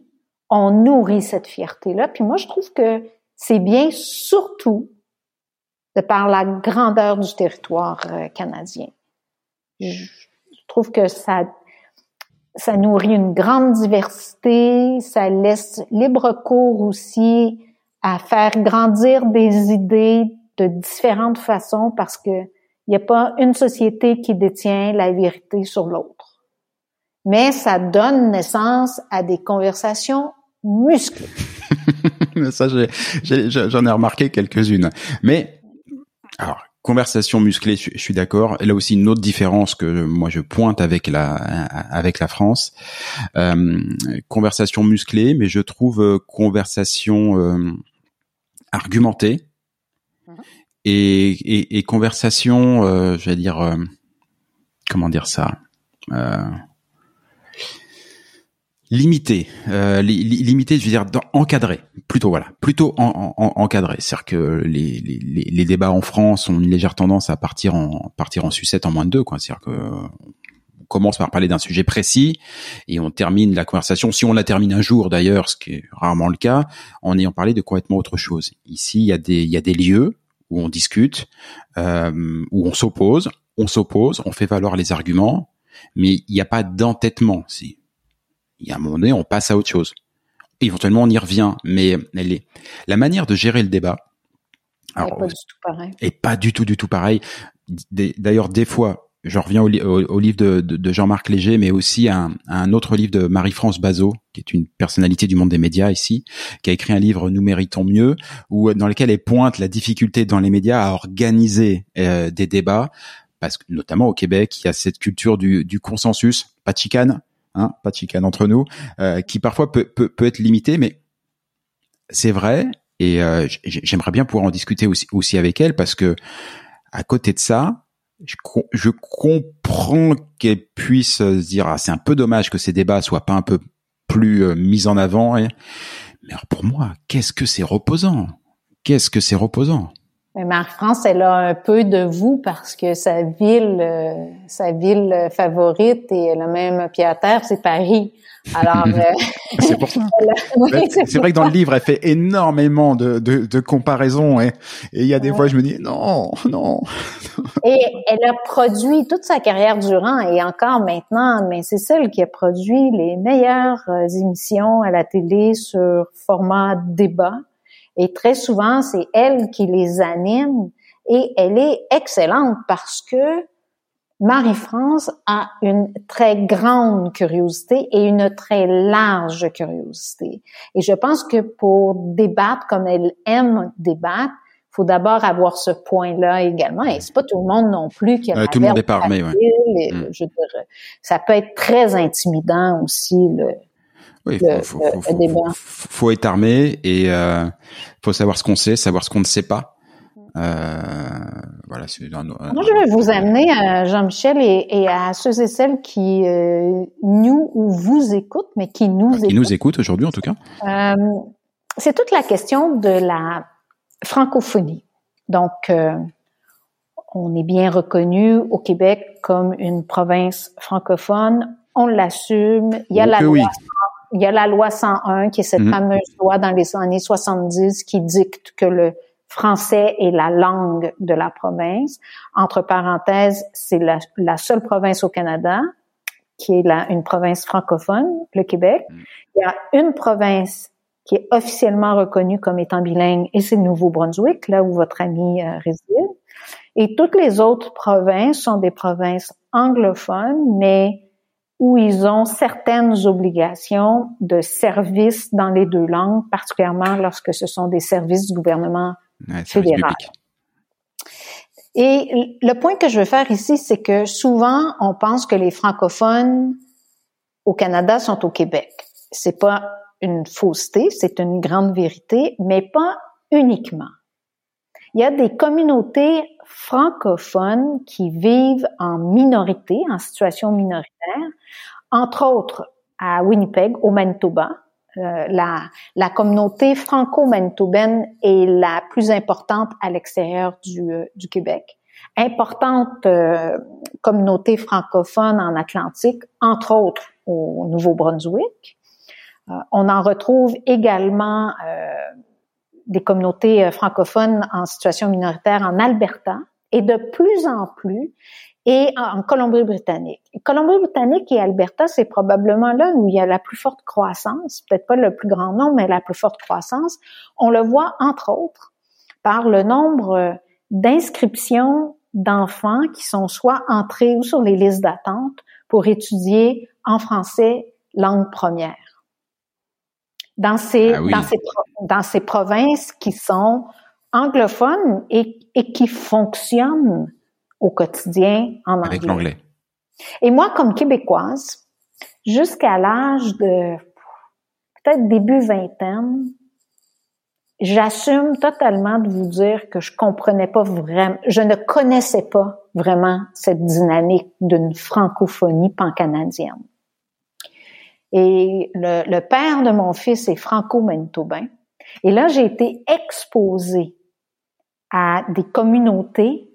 on nourrit cette fierté-là. Puis moi, je trouve que c'est bien surtout de par la grandeur du territoire euh, canadien. Je trouve que ça, ça nourrit une grande diversité, ça laisse libre cours aussi à faire grandir des idées de différentes façons parce que il n'y a pas une société qui détient la vérité sur l'autre. Mais ça donne naissance à des conversations musclées. ça, j'en ai, remarqué quelques-unes. Mais, alors, conversation musclée, je, suis d'accord. Là aussi, une autre différence que moi je pointe avec la avec la France, euh, conversation musclée, mais je trouve euh, conversation euh, argumentée mhm. Et, et, et, conversation, euh, je vais dire, euh, comment dire ça limité, euh, limité, je veux dire encadré, plutôt voilà, plutôt en, encadré. C'est-à-dire que les, les, les, débats en France ont une légère tendance à partir en partir en sucette en moins de deux, quoi. C'est-à-dire que on commence par parler d'un sujet précis et on termine la conversation, si on la termine un jour d'ailleurs, ce qui est rarement le cas, en ayant parlé de complètement autre chose. Ici, il y a des il y a des lieux où on discute, euh, où on s'oppose, on s'oppose, on fait valoir les arguments, mais il n'y a pas d'entêtement. Si il y a un moment donné, on passe à autre chose. Éventuellement, on y revient, mais elle est... la manière de gérer le débat alors, pas du tout pareil. Et pas du tout, du tout pareil. D'ailleurs, des fois, je reviens au, livre de, Jean-Marc Léger, mais aussi à un, autre livre de Marie-France Bazot, qui est une personnalité du monde des médias ici, qui a écrit un livre Nous méritons mieux, où dans lequel elle pointe la difficulté dans les médias à organiser euh, des débats, parce que notamment au Québec, il y a cette culture du, du consensus, pas de chicane, hein, pas de chicane entre nous, euh, qui parfois peut, peut, peut être limité, mais c'est vrai. Et euh, j'aimerais bien pouvoir en discuter aussi, aussi avec elle parce que à côté de ça, je, je comprends qu'elle puisse se dire ah c'est un peu dommage que ces débats soient pas un peu plus euh, mis en avant. Mais alors pour moi, qu'est-ce que c'est reposant? Qu'est-ce que c'est reposant? Marie-France, elle a un peu de vous parce que sa ville, euh, sa ville favorite et elle a même pied à terre, c'est Paris. Alors, euh, c'est pour ça. c'est vrai que dans le livre, elle fait énormément de, de, de comparaisons et il y a des fois, je me dis non, non. et elle a produit toute sa carrière durant et encore maintenant, mais c'est celle qui a produit les meilleures euh, émissions à la télé sur format débat. Et très souvent, c'est elle qui les anime et elle est excellente parce que Marie-France a une très grande curiosité et une très large curiosité. Et je pense que pour débattre comme elle aime débattre, faut d'abord avoir ce point-là également. Et c'est pas tout le monde non plus qui a euh, tout le monde est parmi, ouais. Je ça peut être très intimidant aussi le, oui, il faut, faut, faut, faut, être armé et euh, faut savoir ce qu'on sait, savoir ce qu'on ne sait pas. Euh, voilà. Moi, je vais vous amener à Jean-Michel et, et, à ceux et celles qui euh, nous ou vous écoutent, mais qui nous écoutent. Qui nous écoutent aujourd'hui, en tout cas. Euh, c'est toute la question de la francophonie. Donc, euh, on est bien reconnu au Québec comme une province francophone. On l'assume. Il y a oh la loi il y a la loi 101, qui est cette mhm. fameuse loi dans les années 70 qui dicte que le français est la langue de la province. Entre parenthèses, c'est la, seule province au Canada qui est la, une province francophone, le Québec. Mhm. Il y a une province qui est officiellement reconnue comme étant bilingue, et c'est le Nouveau-Brunswick, là où votre ami euh, réside. Et toutes les autres provinces sont des provinces anglophones, mais où ils ont certaines obligations de service dans les deux langues, particulièrement lorsque ce sont des services du gouvernement fédéral. Et le point que je veux faire ici, c'est que souvent, on pense que les francophones au Canada sont au Québec. C'est pas une fausseté, c'est une grande vérité, mais pas uniquement. Il y a des communautés francophones qui vivent en minorité, en situation minoritaire, entre autres à Winnipeg, au Manitoba. Euh, la, communauté franco-manitobaine est la plus importante à l'extérieur du, euh, Québec. Importante euh, communauté francophone en Atlantique, entre autres au Nouveau-Brunswick. on en retrouve également des communautés francophones en situation minoritaire en Alberta et de plus en plus et en Colombie-Britannique. Colombie-Britannique et Alberta, c'est probablement là où il y a la plus forte croissance, peut-être pas le plus grand nombre, mais la plus forte croissance. On le voit entre autres par le nombre d'inscriptions d'enfants qui sont soit entrés ou sur les listes d'attente pour étudier en français langue première. Dans ces, ah dans ces, dans ces provinces qui sont anglophones et, et qui fonctionnent au quotidien en anglais. Avec l'anglais. Et moi, comme québécoise, jusqu'à l'âge de peut-être début vingtaine, j'assume totalement de vous dire que je comprenais pas vraiment, je ne connaissais pas vraiment cette dynamique d'une francophonie pan-canadienne. Et le, le, père de mon fils est franco-manitobain. Et là, j'ai été exposée à des communautés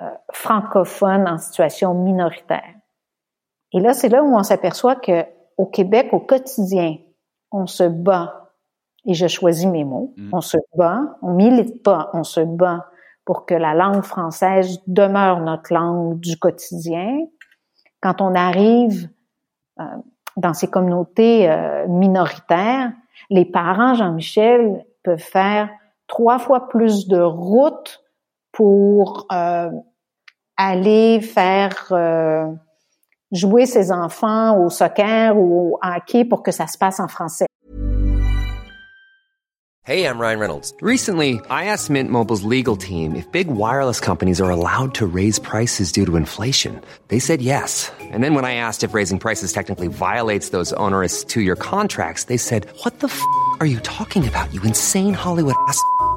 euh, francophones en situation minoritaire. Et là, c'est là où on s'aperçoit que au Québec, au quotidien, on se bat, et je choisis mes mots, mm. on se bat, on milite pas, on se bat pour que la langue française demeure notre langue du quotidien. Quand on arrive euh, dans ces communautés euh, minoritaires, les parents, Jean-Michel, peuvent faire trois fois plus de routes pour euh, aller faire euh, jouer ses enfants au soccer ou au hockey pour que ça se passe en français. Hey, I'm Ryan Reynolds. Recently, I asked Mint Mobile's legal team if big wireless companies are allowed to raise prices due to inflation. They said yes. And then when I asked if raising prices technically violates those onerous two-year contracts, they said, "What the f*** are you talking about? You insane Hollywood ass."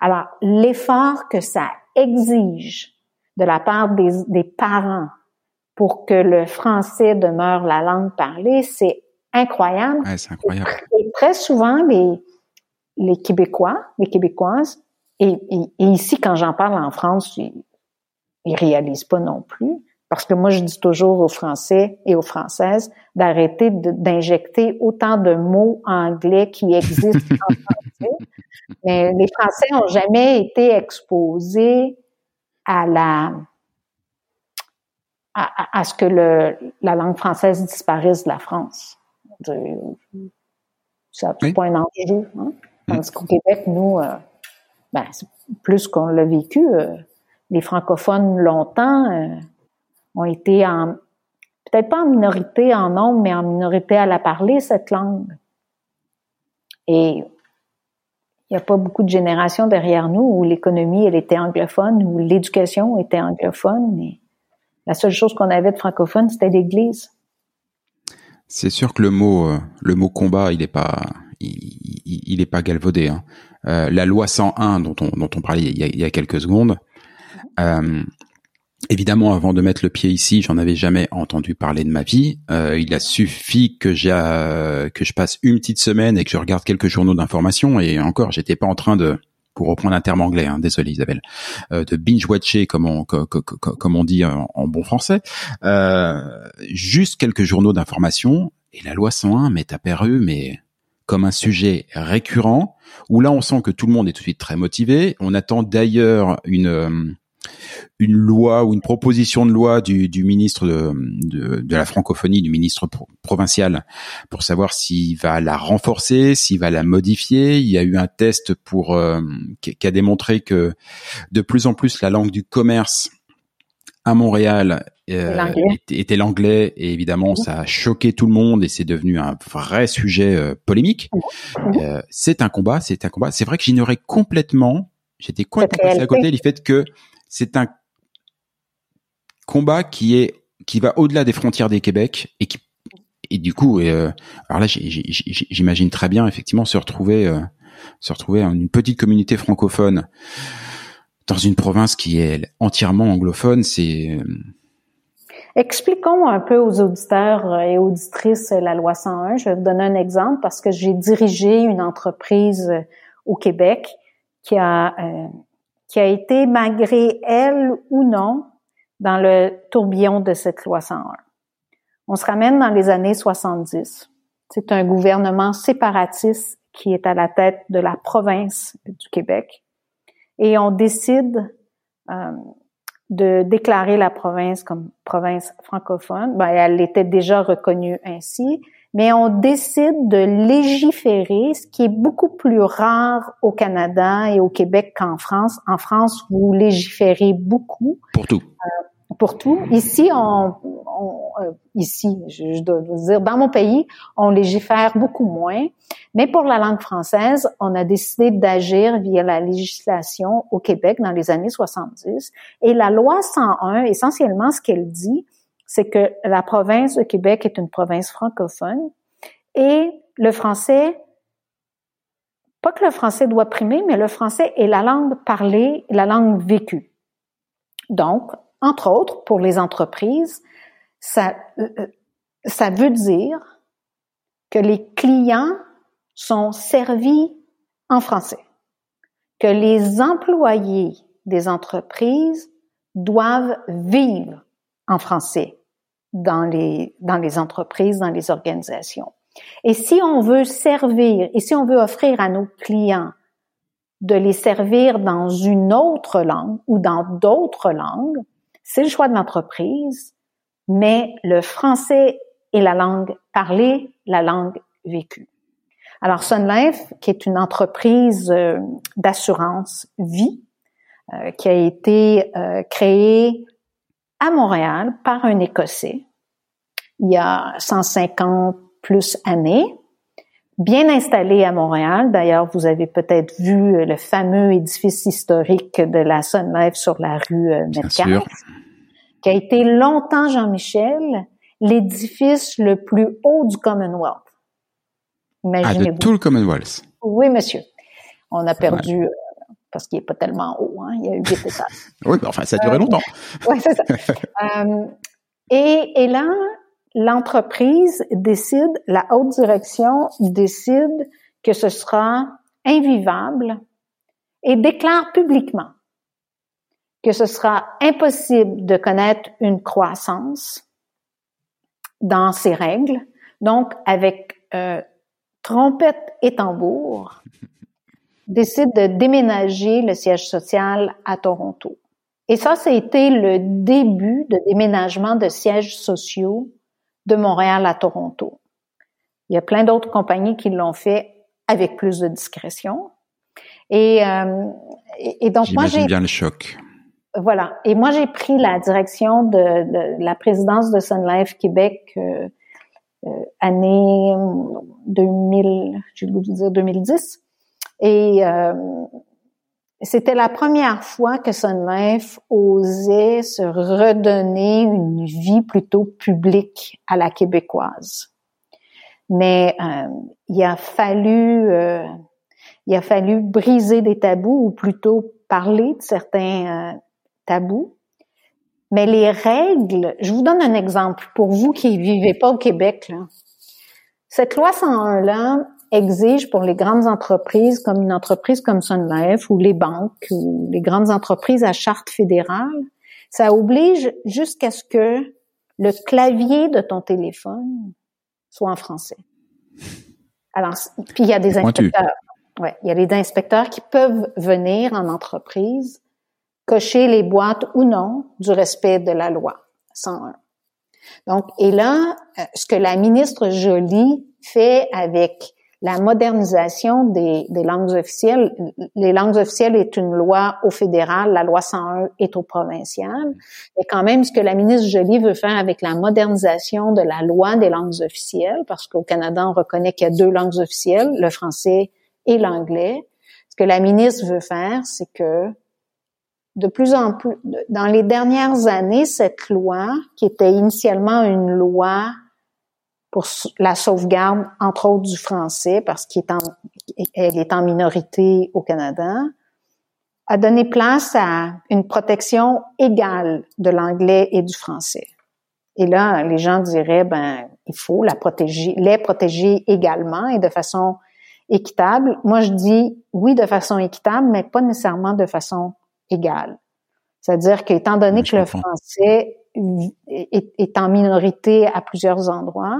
Alors, l'effort que ça exige de la part des, parents pour que le français demeure la langue parlée, c'est incroyable. c'est incroyable. Et très souvent, les, les Québécois, les Québécoises, et, ici, quand j'en parle en France, ils, ils réalisent pas non plus. Parce que moi, je dis toujours aux Français et aux Françaises d'arrêter d'injecter autant de mots anglais qui existent en français. Mais les Français n'ont jamais été exposés à la à, ce que le, la langue française disparaisse de la France. C'est pas un enjeu. Hein? Tandis qu'au Québec, nous, euh, ben, plus qu'on l'a vécu, euh, les francophones longtemps euh, ont été en peut-être pas en minorité en nombre, mais en minorité à la parler, cette langue. Et il n'y a pas beaucoup de générations derrière nous où l'économie, elle était anglophone, où l'éducation était anglophone. Mais la seule chose qu'on avait de francophone, c'était l'Église. C'est sûr que le mot, euh, le mot combat, il n'est pas, il, est pas galvaudé. Hein. Euh, la loi 101 dont on, dont on parlait il y a, quelques secondes, euh, Évidemment, avant de mettre le pied ici, j'en avais jamais entendu parler de ma vie. Euh, il a suffi que j'ai que je passe une petite semaine et que je regarde quelques journaux d'information. Et encore, j'étais pas en train de, pour reprendre un terme anglais, hein, désolé Isabelle, euh, de binge-watcher comme on comme on dit en, bon français. Euh, juste quelques journaux d'information et la loi 101 m'est apparue, mais comme un sujet récurrent où là on sent que tout le monde est tout de suite très motivé. On attend d'ailleurs une une loi ou une proposition de loi du, du ministre de, de, de, la francophonie, du ministre provincial, pour savoir s'il va la renforcer, s'il va la modifier. Il y a eu un test pour euh, qui, a démontré que de plus en plus la langue du commerce à Montréal euh, était l'anglais et évidemment ça a choqué tout le monde et c'est devenu un vrai sujet euh, polémique. Euh, c'est un combat, c'est un combat. C'est vrai que j'ignorais complètement, j'étais complètement passé à côté du fait que c'est un combat qui est qui va au-delà des frontières des Québec et qui et du coup euh, alors là j'imagine très bien effectivement se retrouver euh, se retrouver en une petite communauté francophone dans une province qui est entièrement anglophone c'est euh, Expliquons un peu aux auditeurs et auditrices la loi 101. Je vais vous donner un exemple parce que j'ai dirigé une entreprise au Québec qui a qui a été, malgré elle ou non, dans le tourbillon de cette loi 101. On se ramène dans les années 70. C'est un gouvernement séparatiste qui est à la tête de la province du Québec. Et on décide euh, de déclarer la province comme province francophone. Ben, elle était déjà reconnue ainsi, mais on décide de légiférer, ce qui est beaucoup plus rare au Canada et au Québec qu'en France. En France, vous légiférez beaucoup. Pour tout. Euh, pour tout. Ici, on, euh, ici, je, dois vous dire, dans mon pays, on légifère beaucoup moins. Mais pour la langue française, on a décidé d'agir via la législation au Québec dans les années 70. Et la loi 101, essentiellement, ce qu'elle dit, c'est que la province de Québec est une province francophone et le français, pas que le français doit primer, mais le français est la langue parlée, la langue vécue. Donc, entre autres, pour les entreprises, ça, euh, ça veut dire que les clients sont servis en français, que les employés des entreprises doivent vivre en français dans les, dans les entreprises, dans les organisations. Et si on veut servir, et si on veut offrir à nos clients de les servir dans une autre langue ou dans d'autres langues, c'est le choix de l'entreprise, mais le français est la langue parlée, la langue vécue. Alors Sun Life, qui est une entreprise euh, d'assurance vie, euh, qui a été euh, créée à Montréal par un Écossais il y a 150 plus années, bien installé à Montréal. D'ailleurs, vous avez peut-être vu le fameux édifice historique de la Life sur la rue euh, Metcalfe, qui a été longtemps, Jean-Michel, l'édifice le plus haut du Commonwealth. Imaginez-vous. Ah, de tout le Commonwealth. Oui, monsieur. On a perdu euh, parce qu'il n'est pas tellement haut. Hein. Il y a eu des étages. oui, mais enfin, ça a duré euh, longtemps. oui, c'est ça. euh, et, et, là, l'entreprise décide, la haute direction décide que ce sera invivable et déclare publiquement que ce sera impossible de connaître une croissance dans ces règles. Donc, avec euh, trompette et tambour, décide de déménager le siège social à Toronto. Et ça, c'était le début de déménagement de sièges sociaux de Montréal à Toronto. Il y a plein d'autres compagnies qui l'ont fait avec plus de discrétion. Et, euh, et, donc moi j'ai bien le choc. Voilà. Et moi j'ai pris la direction de, de, la présidence de Sun Life Québec euh, euh, année 2000, j'ai le goût de dire 2010. Et euh, c'était la première fois que Sun Life osait se redonner une vie plutôt publique à la québécoise. Mais euh, il a fallu euh, il a fallu briser des tabous ou plutôt parler de certains euh, tabous. Mais les règles, je vous donne un exemple pour vous qui vivez pas au Québec. Là. Cette loi 101-là exige pour les grandes entreprises, comme une entreprise comme Sun Life ou les banques ou les grandes entreprises à charte fédérale, ça oblige jusqu'à ce que le clavier de ton téléphone soit en français. Alors, puis il y a des inspecteurs. Ouais, il y a des inspecteurs qui peuvent venir en entreprise cocher les boîtes ou non du respect de la loi 101. Donc, et là, euh, ce que la ministre Joly fait avec la modernisation des, des, langues officielles. Les langues officielles est une loi au fédéral, la loi 101 est au provincial. Et quand même, ce que la ministre Joly veut faire avec la modernisation de la loi des langues officielles, parce qu'au Canada, on reconnaît qu'il y a deux langues officielles, le français et l'anglais. Ce que la ministre veut faire, c'est que de plus en plus, dans les dernières années, cette loi, qui était initialement une loi pour la sauvegarde, entre autres du français, parce qu'elle est, en, minorité au Canada, a donné place à une protection égale de l'anglais et du français. Et là, les gens diraient, ben, il faut la protéger, les protéger également et de façon équitable. Moi, je dis oui de façon équitable, mais pas nécessairement de façon égale. C'est-à-dire qu'étant donné que le français est, en minorité à plusieurs endroits,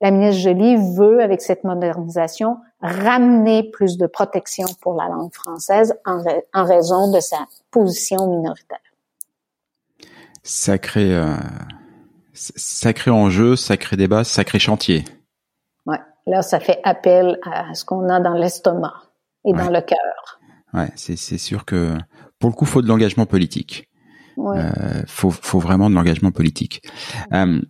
la ministre Joly veut, avec cette modernisation, ramener plus de protection pour la langue française en, raison de sa position minoritaire. Sacré, euh, sacré enjeu, sacré débat, sacré chantier. Ouais, là, ça fait appel à ce qu'on a dans l'estomac et dans le cœur. Ouais, c'est sûr que pour le coup, faut de l'engagement politique. Ouais. Euh, faut, faut vraiment de l'engagement politique. Euh,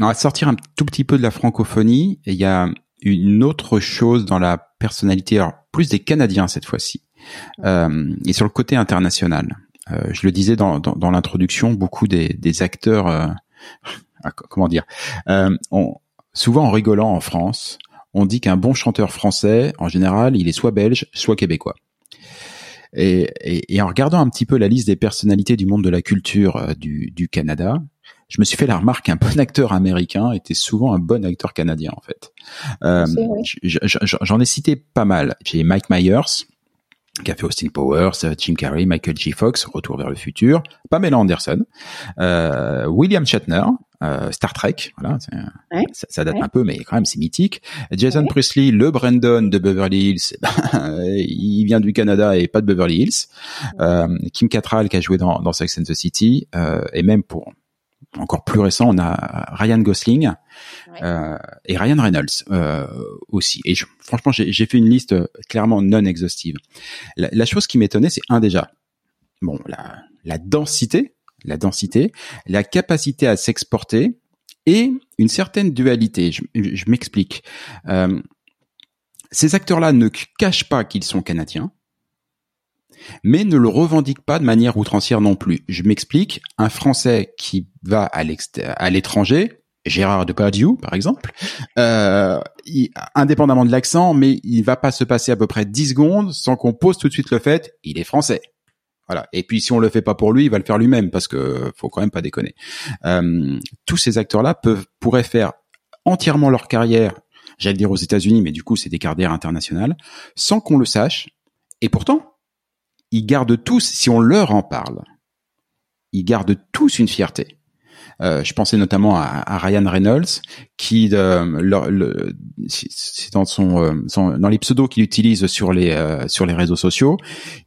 on va sortir un tout petit peu de la francophonie. Il y a une autre chose dans la personnalité, alors plus des Canadiens cette fois-ci, euh, et sur le côté international. Euh, je le disais dans, dans, dans l'introduction, beaucoup des, des acteurs, euh, ah, comment dire, euh, on, souvent en rigolant en France, on dit qu'un bon chanteur français, en général, il est soit belge, soit québécois. Et, et, et, en regardant un petit peu la liste des personnalités du monde de la culture euh, du, du Canada, je me suis fait la remarque qu'un bon acteur américain était souvent un bon acteur canadien en fait. Euh, J'en ai cité pas mal. J'ai Mike Myers qui a fait Austin Powers, Jim Carrey, Michael J. Fox, Retour vers le futur, Pamela Anderson, euh, William Shatner, euh, Star Trek, voilà, ça, ça, date un peu, mais quand même c'est mythique. Jason Priestley, le Brandon de Beverly Hills, ben, il vient du Canada et pas de Beverly Hills. Euh, Kim Cattrall qui a joué dans, dans Sex and the City, euh, et même pour encore plus récent, on a Ryan Gosling euh, et Ryan Reynolds euh, aussi. Et franchement, j'ai fait une liste clairement non exhaustive. La, la chose qui m'étonnait, c'est un déjà, bon, la, la densité, la densité, la capacité à s'exporter et une certaine dualité. Je, je m'explique. Euh, ces acteurs-là ne cachent pas qu'ils sont canadiens mais ne le revendique pas de manière outrancière non plus. Je m'explique, un Français qui va à l'étranger, Gérard Depardieu par exemple, euh, indépendamment de l'accent, mais il va pas se passer à peu près 10 secondes sans qu'on pose tout de suite le fait, il est français. Voilà. Et puis si on le fait pas pour lui, il va le faire lui-même parce que faut quand même pas déconner. Euh, tous ces acteurs-là peuvent pourraient faire entièrement leur carrière, j'allais dire aux États-Unis, mais du coup c'est des carrières internationales, sans qu'on le sache. Et pourtant, ils gardent tous, si on leur en parle, ils gardent tous une fierté. Euh, je pensais notamment à, Ryan Reynolds, qui euh, le, c'est dans euh, son, dans les pseudos qu'il utilise sur les euh, sur les réseaux sociaux,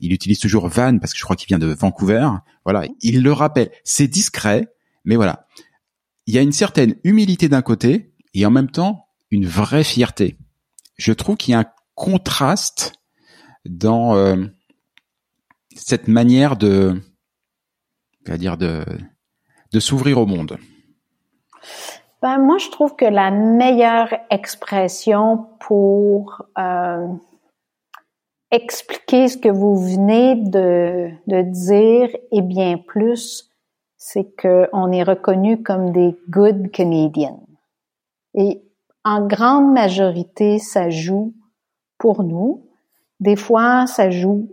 il utilise toujours Van parce que je crois qu'il vient de Vancouver. Voilà, il le rappelle. C'est discret, mais voilà, il y a une certaine humilité d'un côté et en même temps une vraie fierté. Je trouve qu'il y a un contraste dans euh, cette manière de, dire de, de s'ouvrir au monde ben, moi, je trouve que la meilleure expression pour euh, expliquer ce que vous venez de, de dire et bien plus, c'est qu'on est reconnu comme des good Canadians. Et en grande majorité, ça joue pour nous. Des fois, ça joue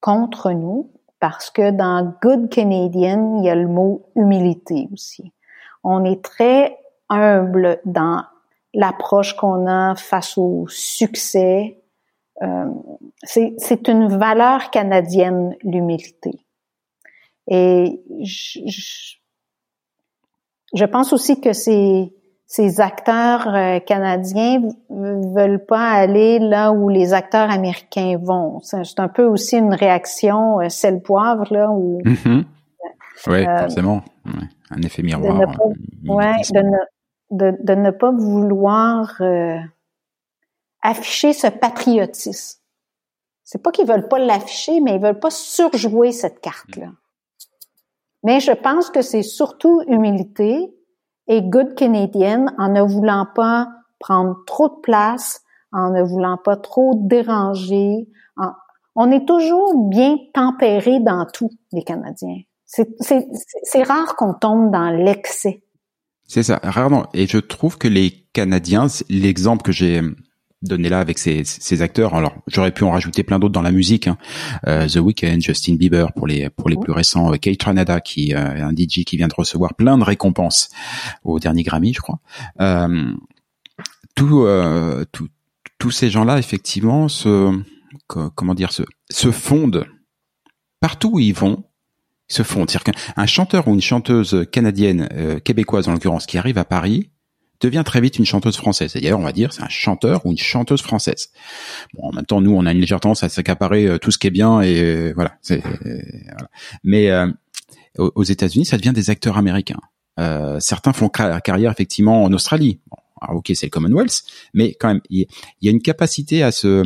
contre nous. parce que dans Good Canadian, il y a le mot humilité aussi. On est très humble dans l'approche qu'on a face au succès. Euh, c'est une valeur canadienne, l'humilité. Et je, je, pense aussi que ces, ces acteurs euh, canadiens veulent pas aller là où les acteurs américains vont. C'est un peu aussi une réaction euh, sel poivre là où. Mm-hmm. Oui, forcément. Un effet miroir. De ne pas, ouais, de ne, de, de ne pas vouloir euh, afficher ce patriotisme. C'est pas qu'ils veulent pas l'afficher, mais ils veulent pas surjouer cette carte-là. Mais je pense que c'est surtout humilité et good Canadian en ne voulant pas prendre trop de place, en ne voulant pas trop déranger. on est toujours bien tempéré dans tout, les Canadiens. C'est rare qu'on tombe dans l'excès. C'est ça, rarement. Et je trouve que les Canadiens, l'exemple que j'ai donné là avec ces, ces acteurs, alors j'aurais pu en rajouter plein d'autres dans la musique, hein. euh, The Weeknd, Justin Bieber pour les pour les plus récents, euh, Kate Ranada qui euh, un DJ qui vient de recevoir plein de récompenses au dernier Grammy, je crois. Euh, tout, tout, tous ces gens-là, effectivement, se comment dire, se, se fondent partout où ils vont se font. C'est-à-dire qu'un chanteur ou une chanteuse canadienne, euh, québécoise en l'occurrence, qui arrive à Paris, devient très vite une chanteuse française. D'ailleurs, on va dire, c'est un chanteur ou une chanteuse française. Bon, en même temps, nous, on a une légère tendance à s'accaparer euh, tout ce qui est bien et euh, voilà. voilà. Mais aux États-Unis, ça devient des acteurs américains. certains font carrière effectivement en Australie. Bon, alors, ok, c'est le Commonwealth, mais quand même, il y, a une capacité à se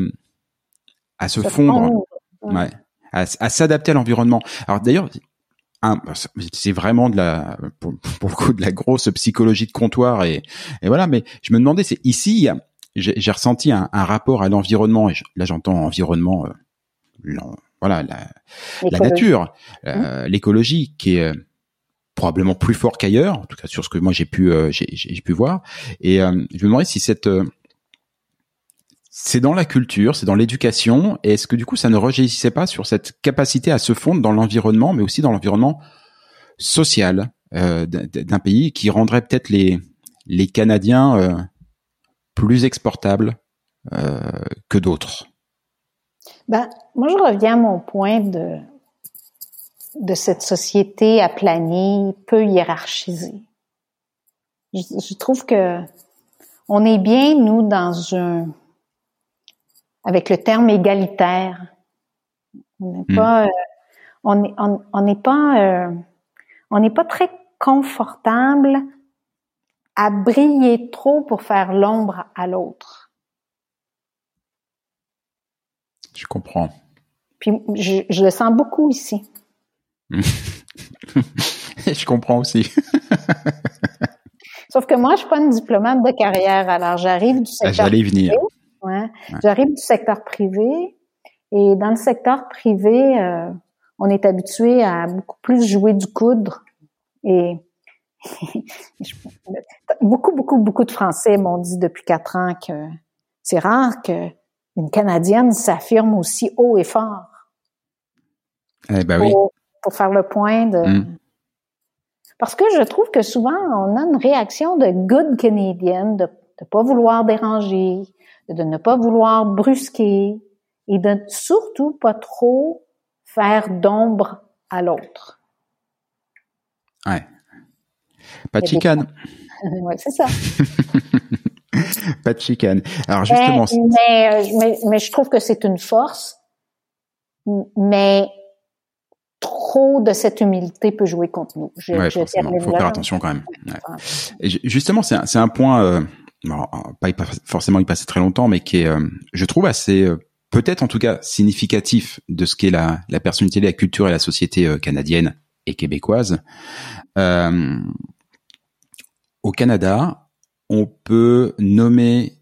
à se fondre, ouais, à, à s'adapter à l'environnement. Alors d'ailleurs, c'est vraiment de la pour, le coup de la grosse psychologie de comptoir et, et voilà. Mais je me demandais c'est ici j'ai ressenti un, un, rapport à l'environnement et là j'entends environnement euh, voilà la, la nature euh, mmh. l'écologie qui est euh, probablement plus fort qu'ailleurs en tout cas sur ce que moi j'ai pu j'ai pu voir. Et je me demandais si cette c'est dans la culture, c'est dans l'éducation. Est-ce que du coup, ça ne rejaillissait pas sur cette capacité à se fondre dans l'environnement, mais aussi dans l'environnement social euh, d'un pays qui rendrait peut-être les les Canadiens euh, plus exportables euh, que d'autres? Ben, moi, je reviens à mon point de de cette société aplanie, peu hiérarchisée. Je, je trouve que on est bien nous dans un avec le terme égalitaire. On n'est hmm. pas, euh, on n'est on, pas, euh, on n'est pas très confortable à briller trop pour faire l'ombre à l'autre. Je comprends. Puis je, je le sens beaucoup ici. je comprends aussi. Sauf que moi, je suis pas une diplomate de carrière, alors j'arrive du ah, secteur. J'allais venir. Ouais. J'arrive du secteur privé et dans le secteur privé, euh, on est habitué à beaucoup plus jouer du coudre et beaucoup, beaucoup, beaucoup de Français m'ont dit depuis quatre ans que c'est rare que une Canadienne s'affirme aussi haut et fort. Eh ben oui. Pour faire le point de. Mm. Parce que je trouve que souvent, on a une réaction de good Canadienne, de ne pas vouloir déranger, de ne pas vouloir brusquer et de surtout pas trop faire d'ombre à l'autre. Ouais. Pas de chicane. ouais, c'est ça. pas de chicane. Alors justement. Mais, mais, mais, je trouve que c'est une force, mais trop de cette humilité peut jouer contre nous. Je, ouais, Il faut faire attention quand même. Ouais. Et justement, c'est un, un, point. Euh, pas forcément y passer très longtemps, mais qui est, euh, je trouve, assez euh, peut-être en tout cas significatif de ce qu'est la, la personnalité, la culture et la société euh, canadienne et québécoise. au Canada, on peut nommer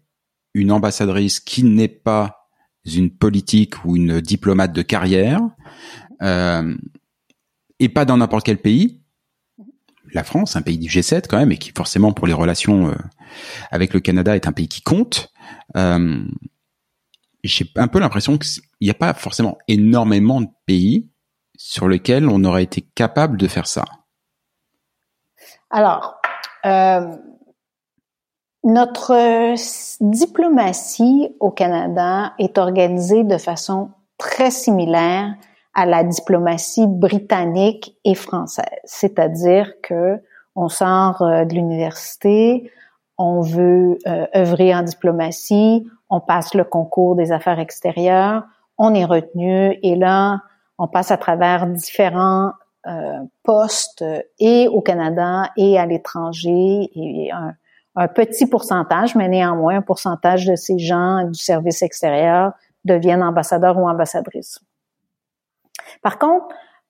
une ambassadrice qui n'est pas une politique ou une diplomate de carrière, et pas dans n'importe quel pays, la France, un pays du G7 quand même, et qui forcément pour les relations euh, avec le Canada est un pays qui compte. Euh, J'ai un peu l'impression qu'il n'y a pas forcément énormément de pays sur lequel on aurait été capable de faire ça Alors, euh, notre diplomatie au Canada est organisée de façon très similaire à la diplomatie britannique et française, c'est-à-dire que on sort euh, de l'université, on veut euh, œuvrer en diplomatie, on passe le concours des affaires extérieures, on est retenu et là, on passe à travers différents euh, postes et au Canada et à l'étranger et un, un, petit pourcentage, mais néanmoins un pourcentage de ces gens du service extérieur deviennent ambassadeurs ou ambassadrices. Par contre,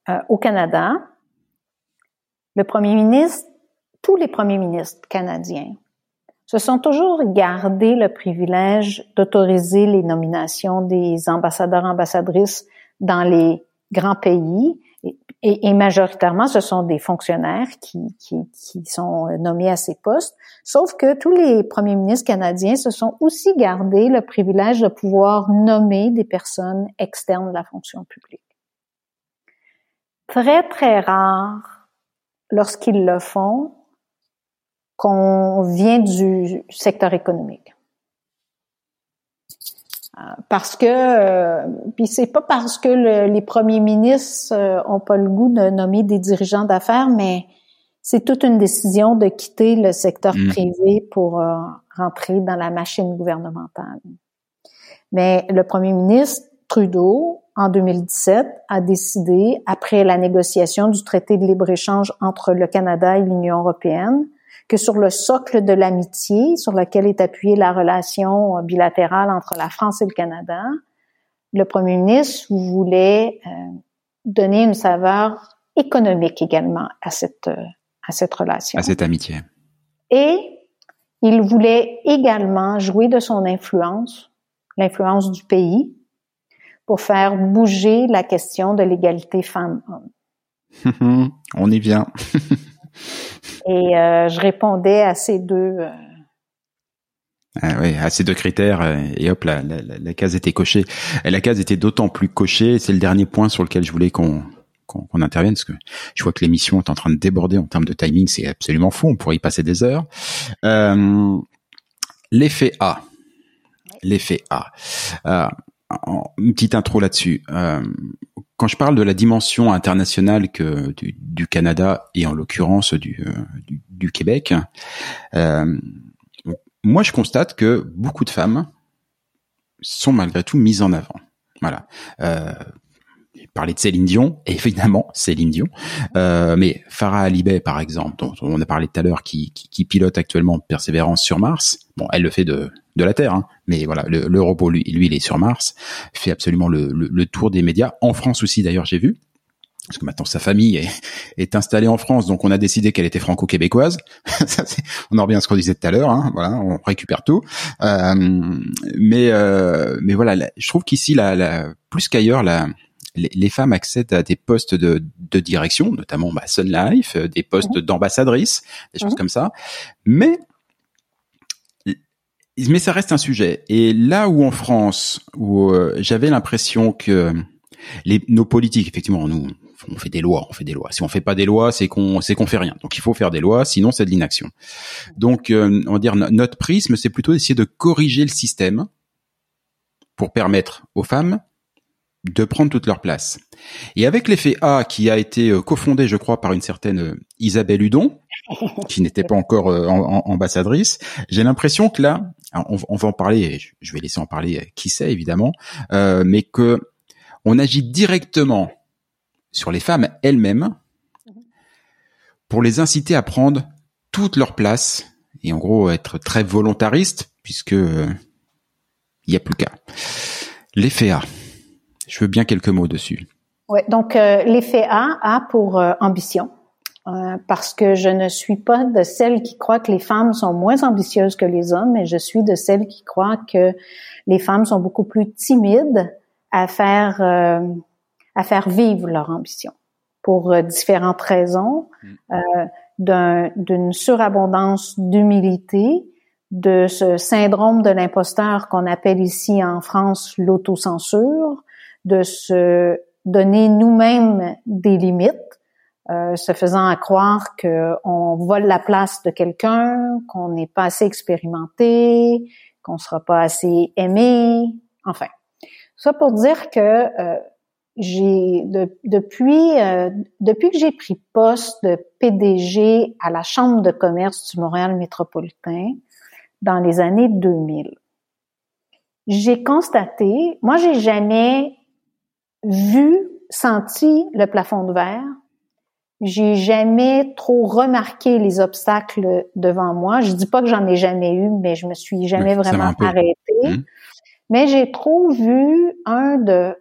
euh, au Canada, le premier ministre, tous les premiers ministres canadiens se sont toujours gardés le privilège d'autoriser les nominations des ambassadeurs, ambassadrices dans les grands pays. Et, majoritairement, ce sont des fonctionnaires qui, qui, qui, sont nommés à ces postes. Sauf que tous les premiers ministres canadiens se sont aussi gardés le privilège de pouvoir nommer des personnes externes de la fonction publique. Très, très rare, lorsqu'ils le font, qu'on vient du secteur économique. Euh, parce que, euh, puis c'est pas parce que les premiers ministres euh, ont pas le goût de nommer des dirigeants d'affaires, mais c'est toute une décision de quitter le secteur mm. privé pour rentrer dans la machine gouvernementale. Mais le premier ministre Trudeau, en 2017, a décidé, après la négociation du traité de libre-échange entre le Canada et l'Union européenne, que sur le socle de l'amitié, sur lequel est appuyée la relation bilatérale entre la France et le Canada, le premier ministre voulait euh, donner une saveur économique également à cette, euh, à cette relation. À cette amitié. Et il voulait également jouer de son influence, l'influence du pays, pour faire bouger la question de l'égalité femmes-hommes. On y vient. Et euh, je répondais à ces deux. Euh, ah oui, à ces deux critères, euh, et hop, la, la, la, case était cochée. Et la case était d'autant plus cochée, c'est le dernier point sur lequel je voulais qu'on qu'on intervienne, parce que je vois que l'émission est en train de déborder en termes de timing, c'est absolument fou, on pourrait y passer des heures. Euh, L'effet A. L'effet A. Une petite intro là-dessus. Euh, quand je parle de la dimension internationale du, Canada et en l'occurrence du, euh, Québec, euh, moi je constate que beaucoup de femmes sont malgré tout mises en avant. Voilà. Parler de Céline Dion, évidemment Céline Dion, mais Farah Alibay par exemple, dont on a parlé tout à l'heure, qui, qui, qui, pilote actuellement Persévérance sur Mars. Bon, elle le fait de de la Terre, hein, mais voilà, le, le, robot lui, lui, il est sur Mars, fait absolument le, le, le tour des médias. En France aussi d'ailleurs, j'ai vu. Parce que maintenant sa famille est, est, installée en France, donc on a décidé qu'elle était franco-québécoise. on en revient à ce qu'on disait tout à l'heure. Hein, voilà, on récupère tout. Euh, mais euh, mais voilà, je trouve qu'ici, la, la, plus qu'ailleurs, la, les, femmes accèdent à des postes de, de direction, notamment bah, Sun Life, euh, des postes mmh. d'ambassadrice, des choses mmh. comme ça. Mais mais ça reste un sujet. Et là où en France, où euh, j'avais l'impression que les, nos politiques, effectivement, nous, on fait des lois, on fait des lois. Si on fait pas des lois, c'est qu'on c'est qu'on fait rien. Donc il faut faire des lois, sinon c'est de l'inaction. Donc euh, on va dire notre prisme, c'est plutôt d'essayer de corriger le système pour permettre aux femmes de prendre toute leur place. Et avec l'effet A qui a été euh, cofondé, je crois, par une certaine euh, Isabelle Hudon, qui n'était pas encore euh, ambassadrice, j'ai l'impression que là, on, va en parler, je vais laisser en parler qui sait évidemment, mais que on agit directement sur les femmes elles-mêmes pour les inciter à prendre toute leur place et en gros être très volontariste puisque il n'y a plus qu'à. L'effet A. Je veux bien quelques mots dessus. Oui, donc euh, l'effet A a pour euh, ambition, euh, parce que je ne suis pas de celles qui croient que les femmes sont moins ambitieuses que les hommes, mais je suis de celles qui croient que les femmes sont beaucoup plus timides à faire à faire vivre leur ambition pour différentes raisons, mm. d'une surabondance d'humilité, de ce syndrome de l'imposteur qu'on appelle ici en France l'autocensure, de ce donner nous-mêmes des limites, euh, se faisant à croire qu'on vole la place de quelqu'un, qu'on n'est pas assez expérimenté, qu'on sera pas assez aimé, enfin. Ça pour dire que euh, j'ai depuis euh, depuis que j'ai pris poste de PDG à la Chambre de commerce du Montréal métropolitain dans les années 2000. J'ai constaté, moi j'ai jamais vu, senti le plafond de verre. J'ai jamais trop remarqué les obstacles devant moi. Je dis pas que j'en ai jamais eu, mais je me suis jamais vraiment arrêtée. Mmh. Mais j'ai trop vu un de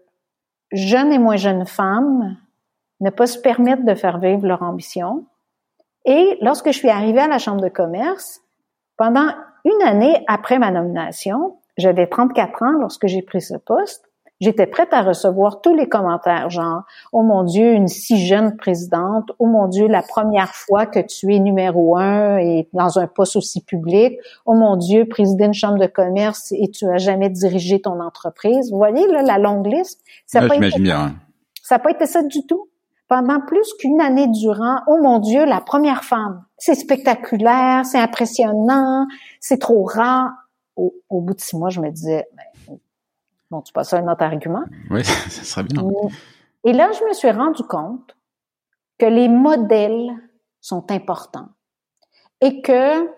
jeunes et moins jeunes femmes ne pas se permettre de faire vivre leur ambition. Et lorsque je suis arrivée à la Chambre de commerce, pendant une année après ma nomination, j'avais 34 ans lorsque j'ai pris ce poste, j'étais prête à recevoir tous les commentaires, genre « Oh mon Dieu, une si jeune présidente. Oh mon Dieu, la première fois que tu es numéro un et dans un poste aussi public. Oh mon Dieu, président de chambre de commerce et tu as jamais dirigé ton entreprise. » Vous voyez, là, la longue liste. Ça n'a pas, pas été ça du tout. Pendant plus qu'une année durant, oh mon Dieu, la première femme. C'est spectaculaire, c'est impressionnant, c'est trop rare. Au, au, bout de six mois, je me disais, ben, Bon, tu passes à un autre argument. Oui, ça serait bien. Et là, je me suis rendu compte que les modèles sont importants et que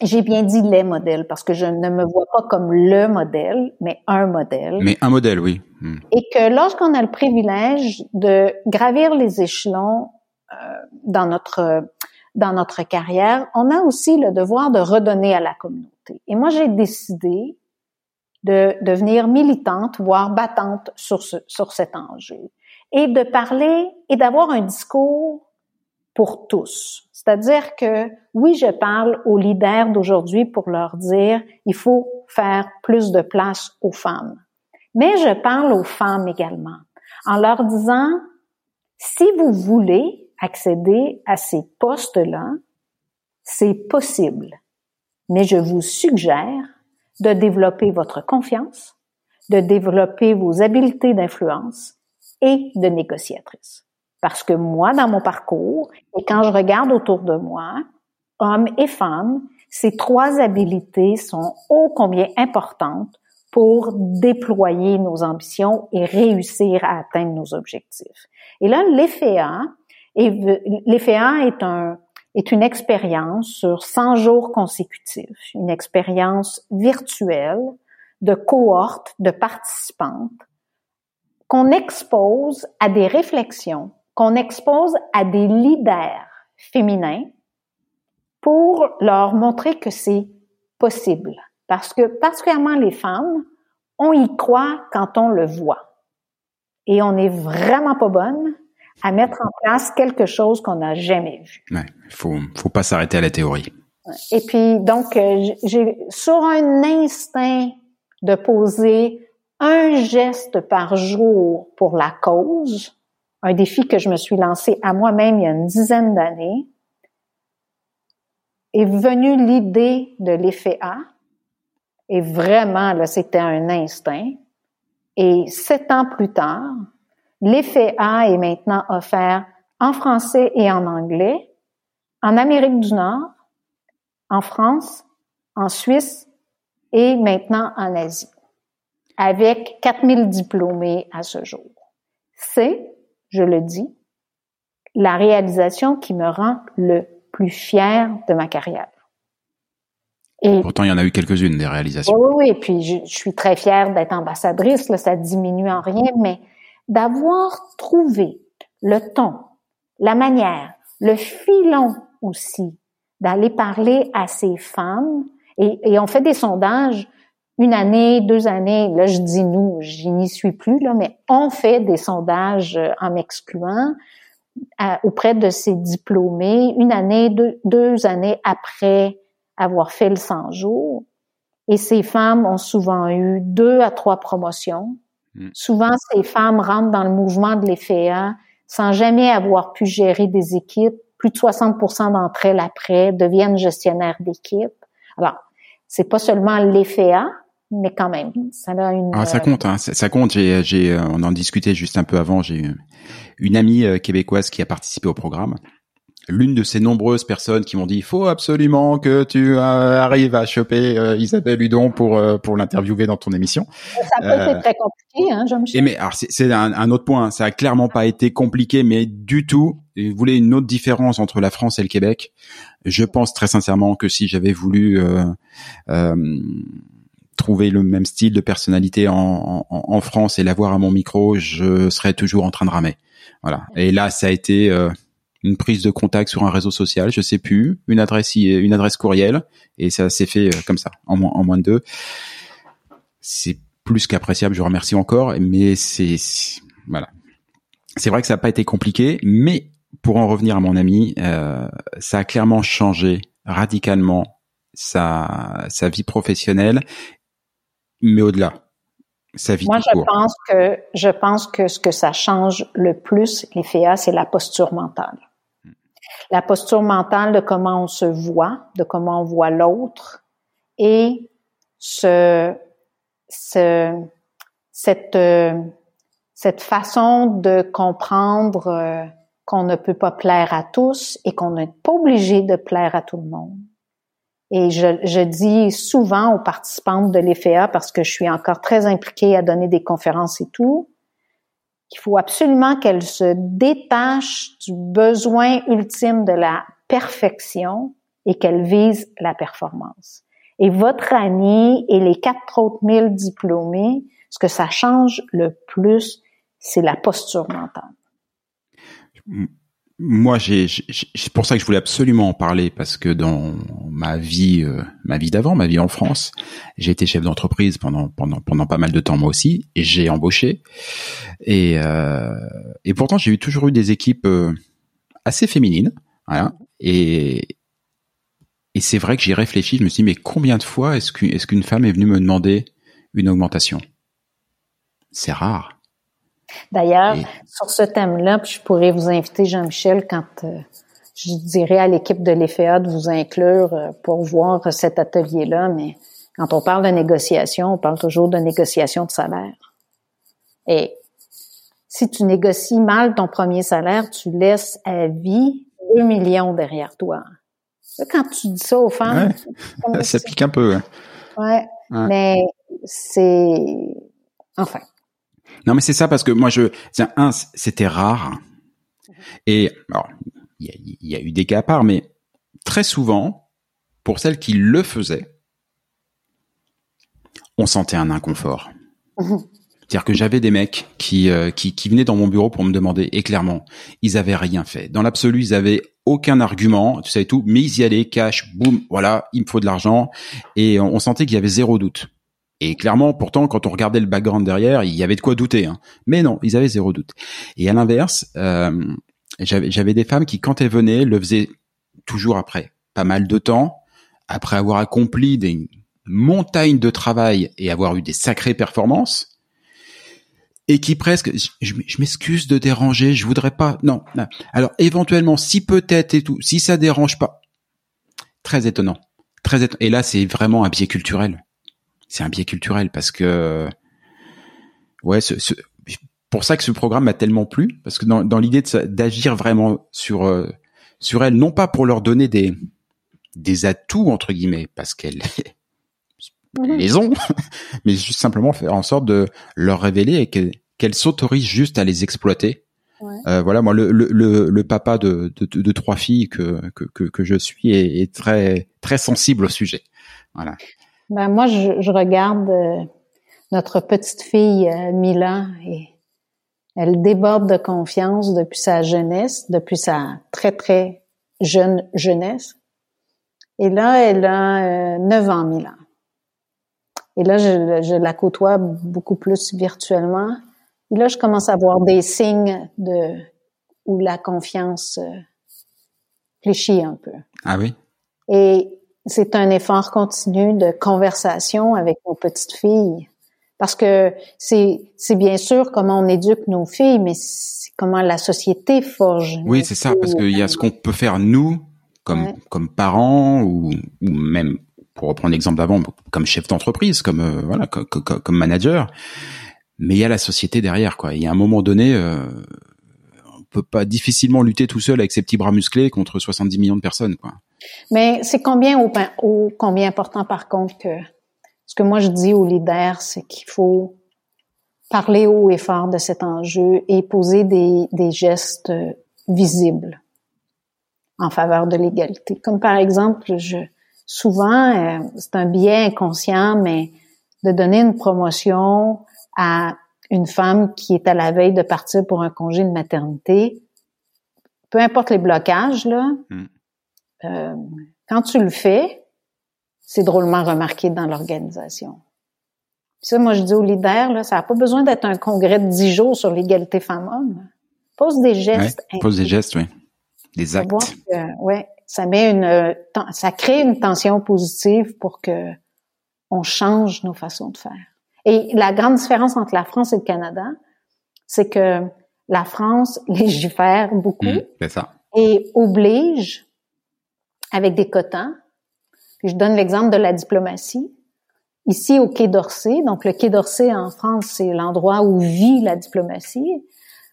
j'ai bien dit les modèles parce que je ne me vois pas comme le modèle, mais un modèle. Mais un modèle, oui. Hmm. Et que lorsqu'on a le privilège de gravir les échelons euh, dans notre dans notre carrière, on a aussi le devoir de redonner à la communauté. Et moi, j'ai décidé de devenir militante, voire battante sur, ce, sur cet enjeu. Et de parler et d'avoir un discours pour tous. C'est-à-dire que oui, je parle aux leaders d'aujourd'hui pour leur dire il faut faire plus de place aux femmes. Mais je parle aux femmes également en leur disant si vous voulez accéder à ces postes-là, c'est possible. Mais je vous suggère de développer votre confiance, de développer vos habiletés d'influence et de négociatrice. Parce que moi, dans mon parcours, et quand je regarde autour de moi, hommes et femmes, ces trois habiletés sont ô combien importantes pour déployer nos ambitions et réussir à atteindre nos objectifs. Et là, l'EFEA, l'EFEA est un, est une expérience sur 100 jours consécutifs, une expérience virtuelle de cohortes de participantes qu'on expose à des réflexions, qu'on expose à des leaders féminins pour leur montrer que c'est possible. Parce que particulièrement les femmes, on y croit quand on le voit. Et on n'est vraiment pas bonne à mettre en place quelque chose qu'on n'a jamais vu. Ouais, faut faut pas s'arrêter à la théorie. Et puis donc euh, j'ai sur un instinct de poser un geste par jour pour la cause, un défi que je me suis lancé à moi-même il y a une dizaine d'années, est venue l'idée de l'effet A. Et vraiment, là, c'était un instinct. Et sept ans plus tard, L'effet A est maintenant offert en français et en anglais, en Amérique du Nord, en France, en Suisse et maintenant en Asie, avec 4000 diplômés à ce jour. C'est, je le dis, la réalisation qui me rend le plus fier de ma carrière. Et, Pourtant, il y en a eu quelques-unes des réalisations. Oui, oui, et puis je, je suis très fière d'être ambassadrice, là, ça diminue en rien, mais d'avoir trouvé le ton, la manière, le filon aussi d'aller parler à ces femmes. Et, on fait des sondages une année, deux années. Là, je dis nous, je n'y suis plus, là, mais on fait des sondages euh, en m'excluant auprès de ces diplômés une année, deux, deux années après avoir fait le 100 jours. Et ces femmes ont souvent eu deux à trois promotions, Mm. Souvent, ces femmes rentrent dans le mouvement de l'EFEA sans jamais avoir pu gérer des équipes. Plus de 60% d'entre elles après deviennent gestionnaires d'équipe. Alors, c'est pas seulement l'EFEA, mais quand même, ça a une. Ah, ça compte, hein, ça, ça compte. J'ai, j'ai, on en discutait juste un peu avant. J'ai une amie québécoise qui a participé au programme l'une de ces nombreuses personnes qui m'ont dit il faut absolument que tu euh, arrives à choper euh, Isabelle Hudon pour euh, pour l'interviewer dans ton émission. Ça peut être très compliqué, hein, Jean-Michel. Et mais alors c'est un, un, autre point. Ça a clairement pas été compliqué, mais du tout. Et vous voulez une autre différence entre la France et le Québec? Je pense très sincèrement que si j'avais voulu trouver le même style de personnalité en, en, en France et l'avoir à mon micro, je serais toujours en train de ramer. Voilà. Et là, ça a été une prise de contact sur un réseau social, je sais plus, une adresse une adresse courriel et ça s'est fait euh, comme ça en moins en moins de deux. C'est plus qu'appréciable, je vous remercie encore, mais c'est voilà. C'est vrai que ça n'a pas été compliqué, mais pour en revenir à mon ami, euh, ça a clairement changé radicalement sa sa vie professionnelle, mais au-delà. Sa vie Moi, je pense que je pense que ce que ça change le plus, les FEA, c'est la posture mentale la posture mentale de comment on se voit, de comment on voit l'autre et ce, ce, cette, cette façon de comprendre euh, qu'on ne peut pas plaire à tous et qu'on n'est pas obligé de plaire à tout le monde. Et je, je dis souvent aux participantes de l'EFEA, parce que je suis encore très impliquée à donner des conférences et tout, qu'il faut absolument qu'elle se détache du besoin ultime de la perfection et qu'elle vise la performance. Et votre année et les quatre autres mille diplômés, ce que ça change le plus, c'est la posture mentale moi, c'est pour ça que je voulais absolument en parler parce que dans ma vie, euh, ma vie d'avant, ma vie en France, j'ai été chef d'entreprise pendant pendant pendant pas mal de temps moi aussi, et j'ai embauché. Et euh, et pourtant, j'ai toujours eu des équipes euh, assez féminines, voilà. Et et c'est vrai que j'y réfléchi. Je me suis dit, mais combien de fois est-ce qu'une est-ce qu'une femme est venue me demander une augmentation? C'est rare. D'ailleurs, sur ce thème-là, je pourrais vous inviter, Jean-Michel, quand euh, je dirais à l'équipe de l'EFEA de vous inclure euh, pour voir cet atelier-là, mais quand on parle de négociation, on parle toujours de négociation de salaire. Et si tu négocies mal ton premier salaire, tu laisses à vie 2 millions derrière toi. Quand tu dis ça aux femmes, ça pique un peu. Hein. Ouais, mais c'est enfin non, mais c'est ça parce que moi, je, un, c'était rare. Et il y, a eu des cas à part, mais très souvent, pour celles qui le faisaient, on sentait un inconfort. C'est-à-dire que j'avais des mecs qui, euh, qui, qui venaient dans mon bureau pour me demander, et clairement, ils avaient rien fait. Dans l'absolu, ils avaient aucun argument, tu sais tout, mais ils y allaient, cash, boum, voilà, il me faut de l'argent, et on sentait qu'il y avait zéro doute. Et clairement, pourtant, quand on regardait le background derrière, il y avait de quoi douter. Hein. Mais non, ils avaient zéro doute. Et à l'inverse, euh, j'avais des femmes qui, quand elles venaient, le faisaient toujours après pas mal de temps, après avoir accompli des montagnes de travail et avoir eu des sacrées performances, et qui presque, je, m'excuse de déranger, je voudrais pas, non, non. Alors éventuellement, si peut-être et tout, si ça dérange pas, très étonnant, très étonnant. Et là, c'est vraiment un biais culturel c'est un biais culturel parce que ouais, ce, pour ça que ce programme m'a tellement plu parce que dans, dans l'idée d'agir vraiment sur euh, sur elles, non pas pour leur donner des des atouts entre guillemets parce qu'elles mhm. les ont, mais juste simplement faire en sorte de leur révéler et qu'elles s'autorisent juste à les exploiter. Euh, voilà, moi, le, le, le, papa de, de, de, trois filles que, que, que, je suis est, est, très très sensible au sujet. Voilà. Ben moi, je, regarde euh, notre petite fille euh, Mila et elle déborde de confiance depuis sa jeunesse, depuis sa très très jeune jeunesse. Et là, elle a euh, 9 ans, Mila. Et là, je, je, la côtoie beaucoup plus virtuellement. Et là, je commence à voir des signes de où la confiance euh, fléchit un peu. Ah oui? Et c'est un effort continu de conversation avec nos petites filles. Parce que c'est, c'est bien sûr comment on éduque nos filles, mais c'est comment la société forge. Oui, c'est ça, parce qu'il y a ce qu'on peut faire nous, comme, comme parents ou, ou même pour reprendre l'exemple d'avant, comme chef d'entreprise, comme euh, voilà, comme, comme, manager. Mais il y a la société derrière, quoi. Il y a un moment donné, euh, on peut pas difficilement lutter tout seul avec ses petits bras musclés contre 70 millions de personnes, quoi. Mais c'est combien au, combien important par contre que ce que moi je dis aux leaders, c'est qu'il faut parler haut et fort de cet enjeu et poser des, des gestes visibles en faveur de l'égalité. Comme par exemple, je, souvent, euh, c'est un biais inconscient, mais de donner une promotion à une femme qui est à la veille de partir pour un congé de maternité, peu importe les blocages, là, hmm. Euh, quand tu le fais, c'est drôlement remarqué dans l'organisation. Ça, moi, je dis aux leaders, là, ça n'a pas besoin d'être un congrès de dix jours sur l'égalité femmes-hommes. Pose des gestes. pose des gestes, oui. Des actes. ouais, ça met une, ça crée une tension positive pour que on change nos façons de faire. Et la grande différence entre la France et le Canada, c'est que la France légifère beaucoup. Mmh, ça. Et oblige avec des quotas. Puis je donne l'exemple de la diplomatie. Ici, au Quai d'Orsay, donc le Quai d'Orsay en France, c'est l'endroit où vit la diplomatie.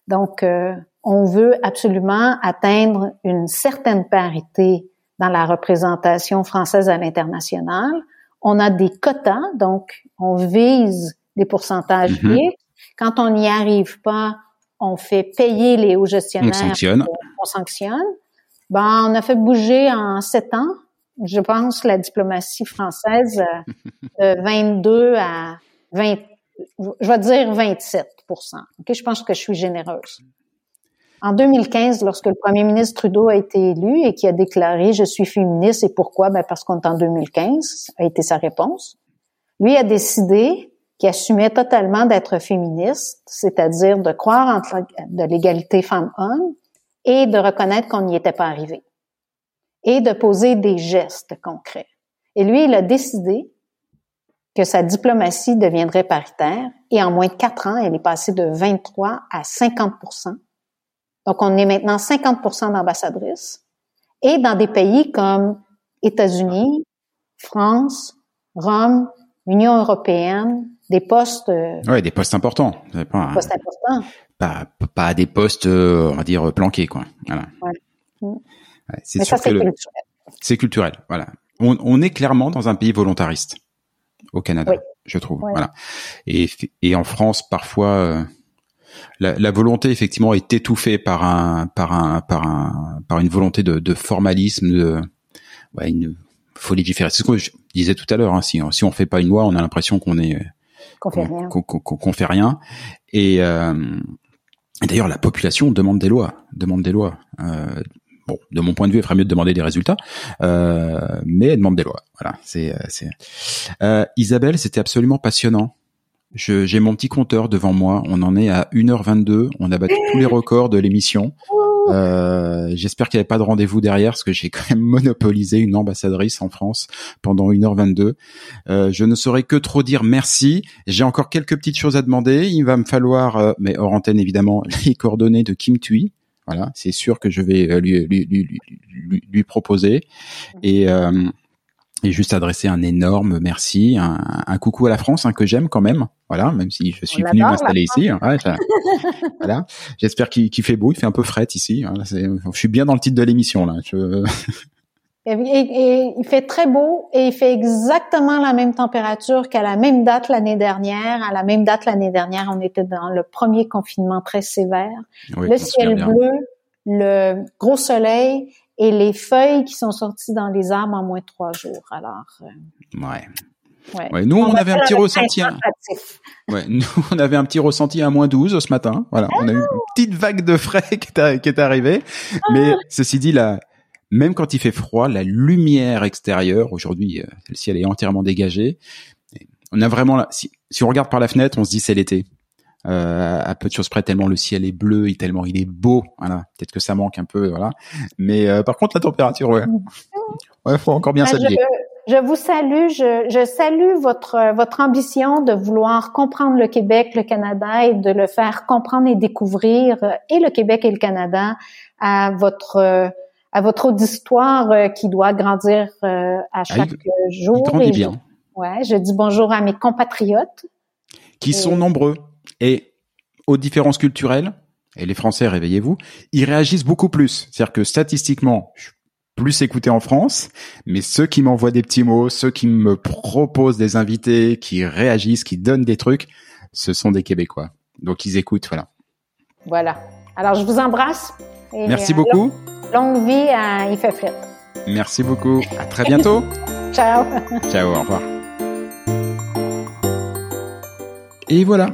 Donc, euh, on veut absolument atteindre une certaine parité dans la représentation française à l'international. On a des quotas, donc on vise des pourcentages mm Quand on n'y arrive pas, on fait payer les hauts gestionnaires. On sanctionne. On, sanctionne. Ben, on a fait bouger en sept ans, je pense, la diplomatie française euh, de 22 à 20, je vais dire 27 Ok, je pense que je suis généreuse. En 2015, lorsque le premier ministre Trudeau a été élu et qui a déclaré je suis féministe et pourquoi? Ben parce qu'on est en 2015, a été sa réponse. Lui a décidé qu'il assumait totalement d'être féministe, c'est-à-dire de croire en de l'égalité femmes-hommes et de reconnaître qu'on n'y était pas arrivé. Et de poser des gestes concrets. Et lui, il a décidé que sa diplomatie deviendrait paritaire. Et en moins de quatre ans, elle est passée de 23 à 50 Donc, on est maintenant 50 d'ambassadrices. Et dans des pays comme États-Unis, France, Rome, Union européenne, des postes. Euh, ouais, des postes importants. Pas, des postes importants. Pas, pas des postes, euh, on va dire planqués, quoi. Voilà. Ouais. c'est sûr que c'est culturel. Voilà. On, on est clairement dans un pays volontariste au Canada, je trouve. Voilà. Et, et en France, parfois, euh, la, la, volonté effectivement est étouffée par un, par un, par un, par une volonté de, de formalisme, de, ouais, une folie différente. C'est ce que je disais tout à l'heure. Hein, si, si on fait pas une loi, on a l'impression qu'on est qu'on fait rien. Qu'on fait rien. Et euh, d'ailleurs, la population demande des lois, demande des lois. Euh, bon, de mon point de vue, il ferait mieux de demander des résultats, euh, mais elle demande des lois. Voilà, c'est, euh. Euh, Isabelle, c'était absolument passionnant. J'ai mon petit compteur devant moi. On en est à 1h22. On a battu tous les records de l'émission. Euh, j'espère qu'il n'y avait pas de rendez-vous derrière, parce que j'ai quand même monopolisé une ambassadrice en France pendant 1h22. Euh, je ne saurais que trop dire merci. J'ai encore quelques petites choses à demander. Il va me falloir, euh, mais hors antenne évidemment, les coordonnées de Kim Tui. Voilà, c'est sûr que je vais euh, lui, lui, lui, lui, proposer et, euh, et juste adresser un énorme merci, un, un coucou à la France hein, que j'aime quand même. Voilà, même si je suis venu m'installer ici. Ouais, voilà, j'espère qu'il fait beau, il fait un peu fret ici. Hein, je suis bien dans le titre de l'émission là. Je... Et, il fait très beau et il fait exactement la même température qu'à la même date l'année dernière. À la même date l'année dernière, on était dans le premier confinement très sévère. le ciel bleu, le gros soleil et les feuilles qui sont sorties dans les arbres en moins de trois jours. Alors. Euh, ouais. Ouais. nous, on, avait un petit ressenti. Ouais, nous, on avait un petit ressenti à moins 12 ce matin. Voilà, on a eu une petite vague de frais qui est, qui est arrivée. Mais ceci dit, la, même quand il fait froid, la lumière extérieure, aujourd'hui, euh, le ciel est entièrement dégagé. On a vraiment, si, si on regarde par la fenêtre, on se dit c'est l'été. Euh, à peu de choses près tellement le ciel est bleu et tellement il est beau voilà peut-être que ça manque un peu voilà mais euh, par contre la température ouais ouais faut encore bien ah, s'habiller je, je, vous salue je, je, salue votre votre ambition de vouloir comprendre le Québec le Canada et de le faire comprendre et découvrir et le Québec et le Canada à votre à votre auditoire euh, qui doit grandir euh, à chaque jour. Il grandit bien. Je, ouais, je dis bonjour à mes compatriotes. Qui sont nombreux. Et aux différences culturelles, et les Français, réveillez-vous, ils réagissent beaucoup plus. C'est-à-dire que statistiquement, je suis plus écouté en France, mais ceux qui m'envoient des petits mots, ceux qui me proposent des invités, qui réagissent, qui donnent des trucs, ce sont des Québécois. Donc ils écoutent, voilà. Voilà. Alors je vous embrasse. Merci beaucoup. Longue, vie à Il fait Merci beaucoup. À très bientôt. Ciao. Ciao, au revoir. Et voilà.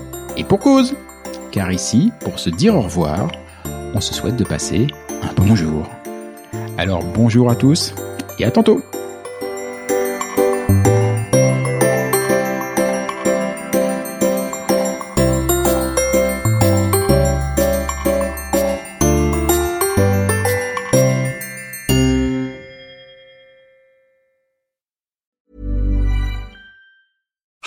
Et pour cause Car ici, pour se dire au revoir, on se souhaite de passer un bonjour. Alors bonjour à tous et à tantôt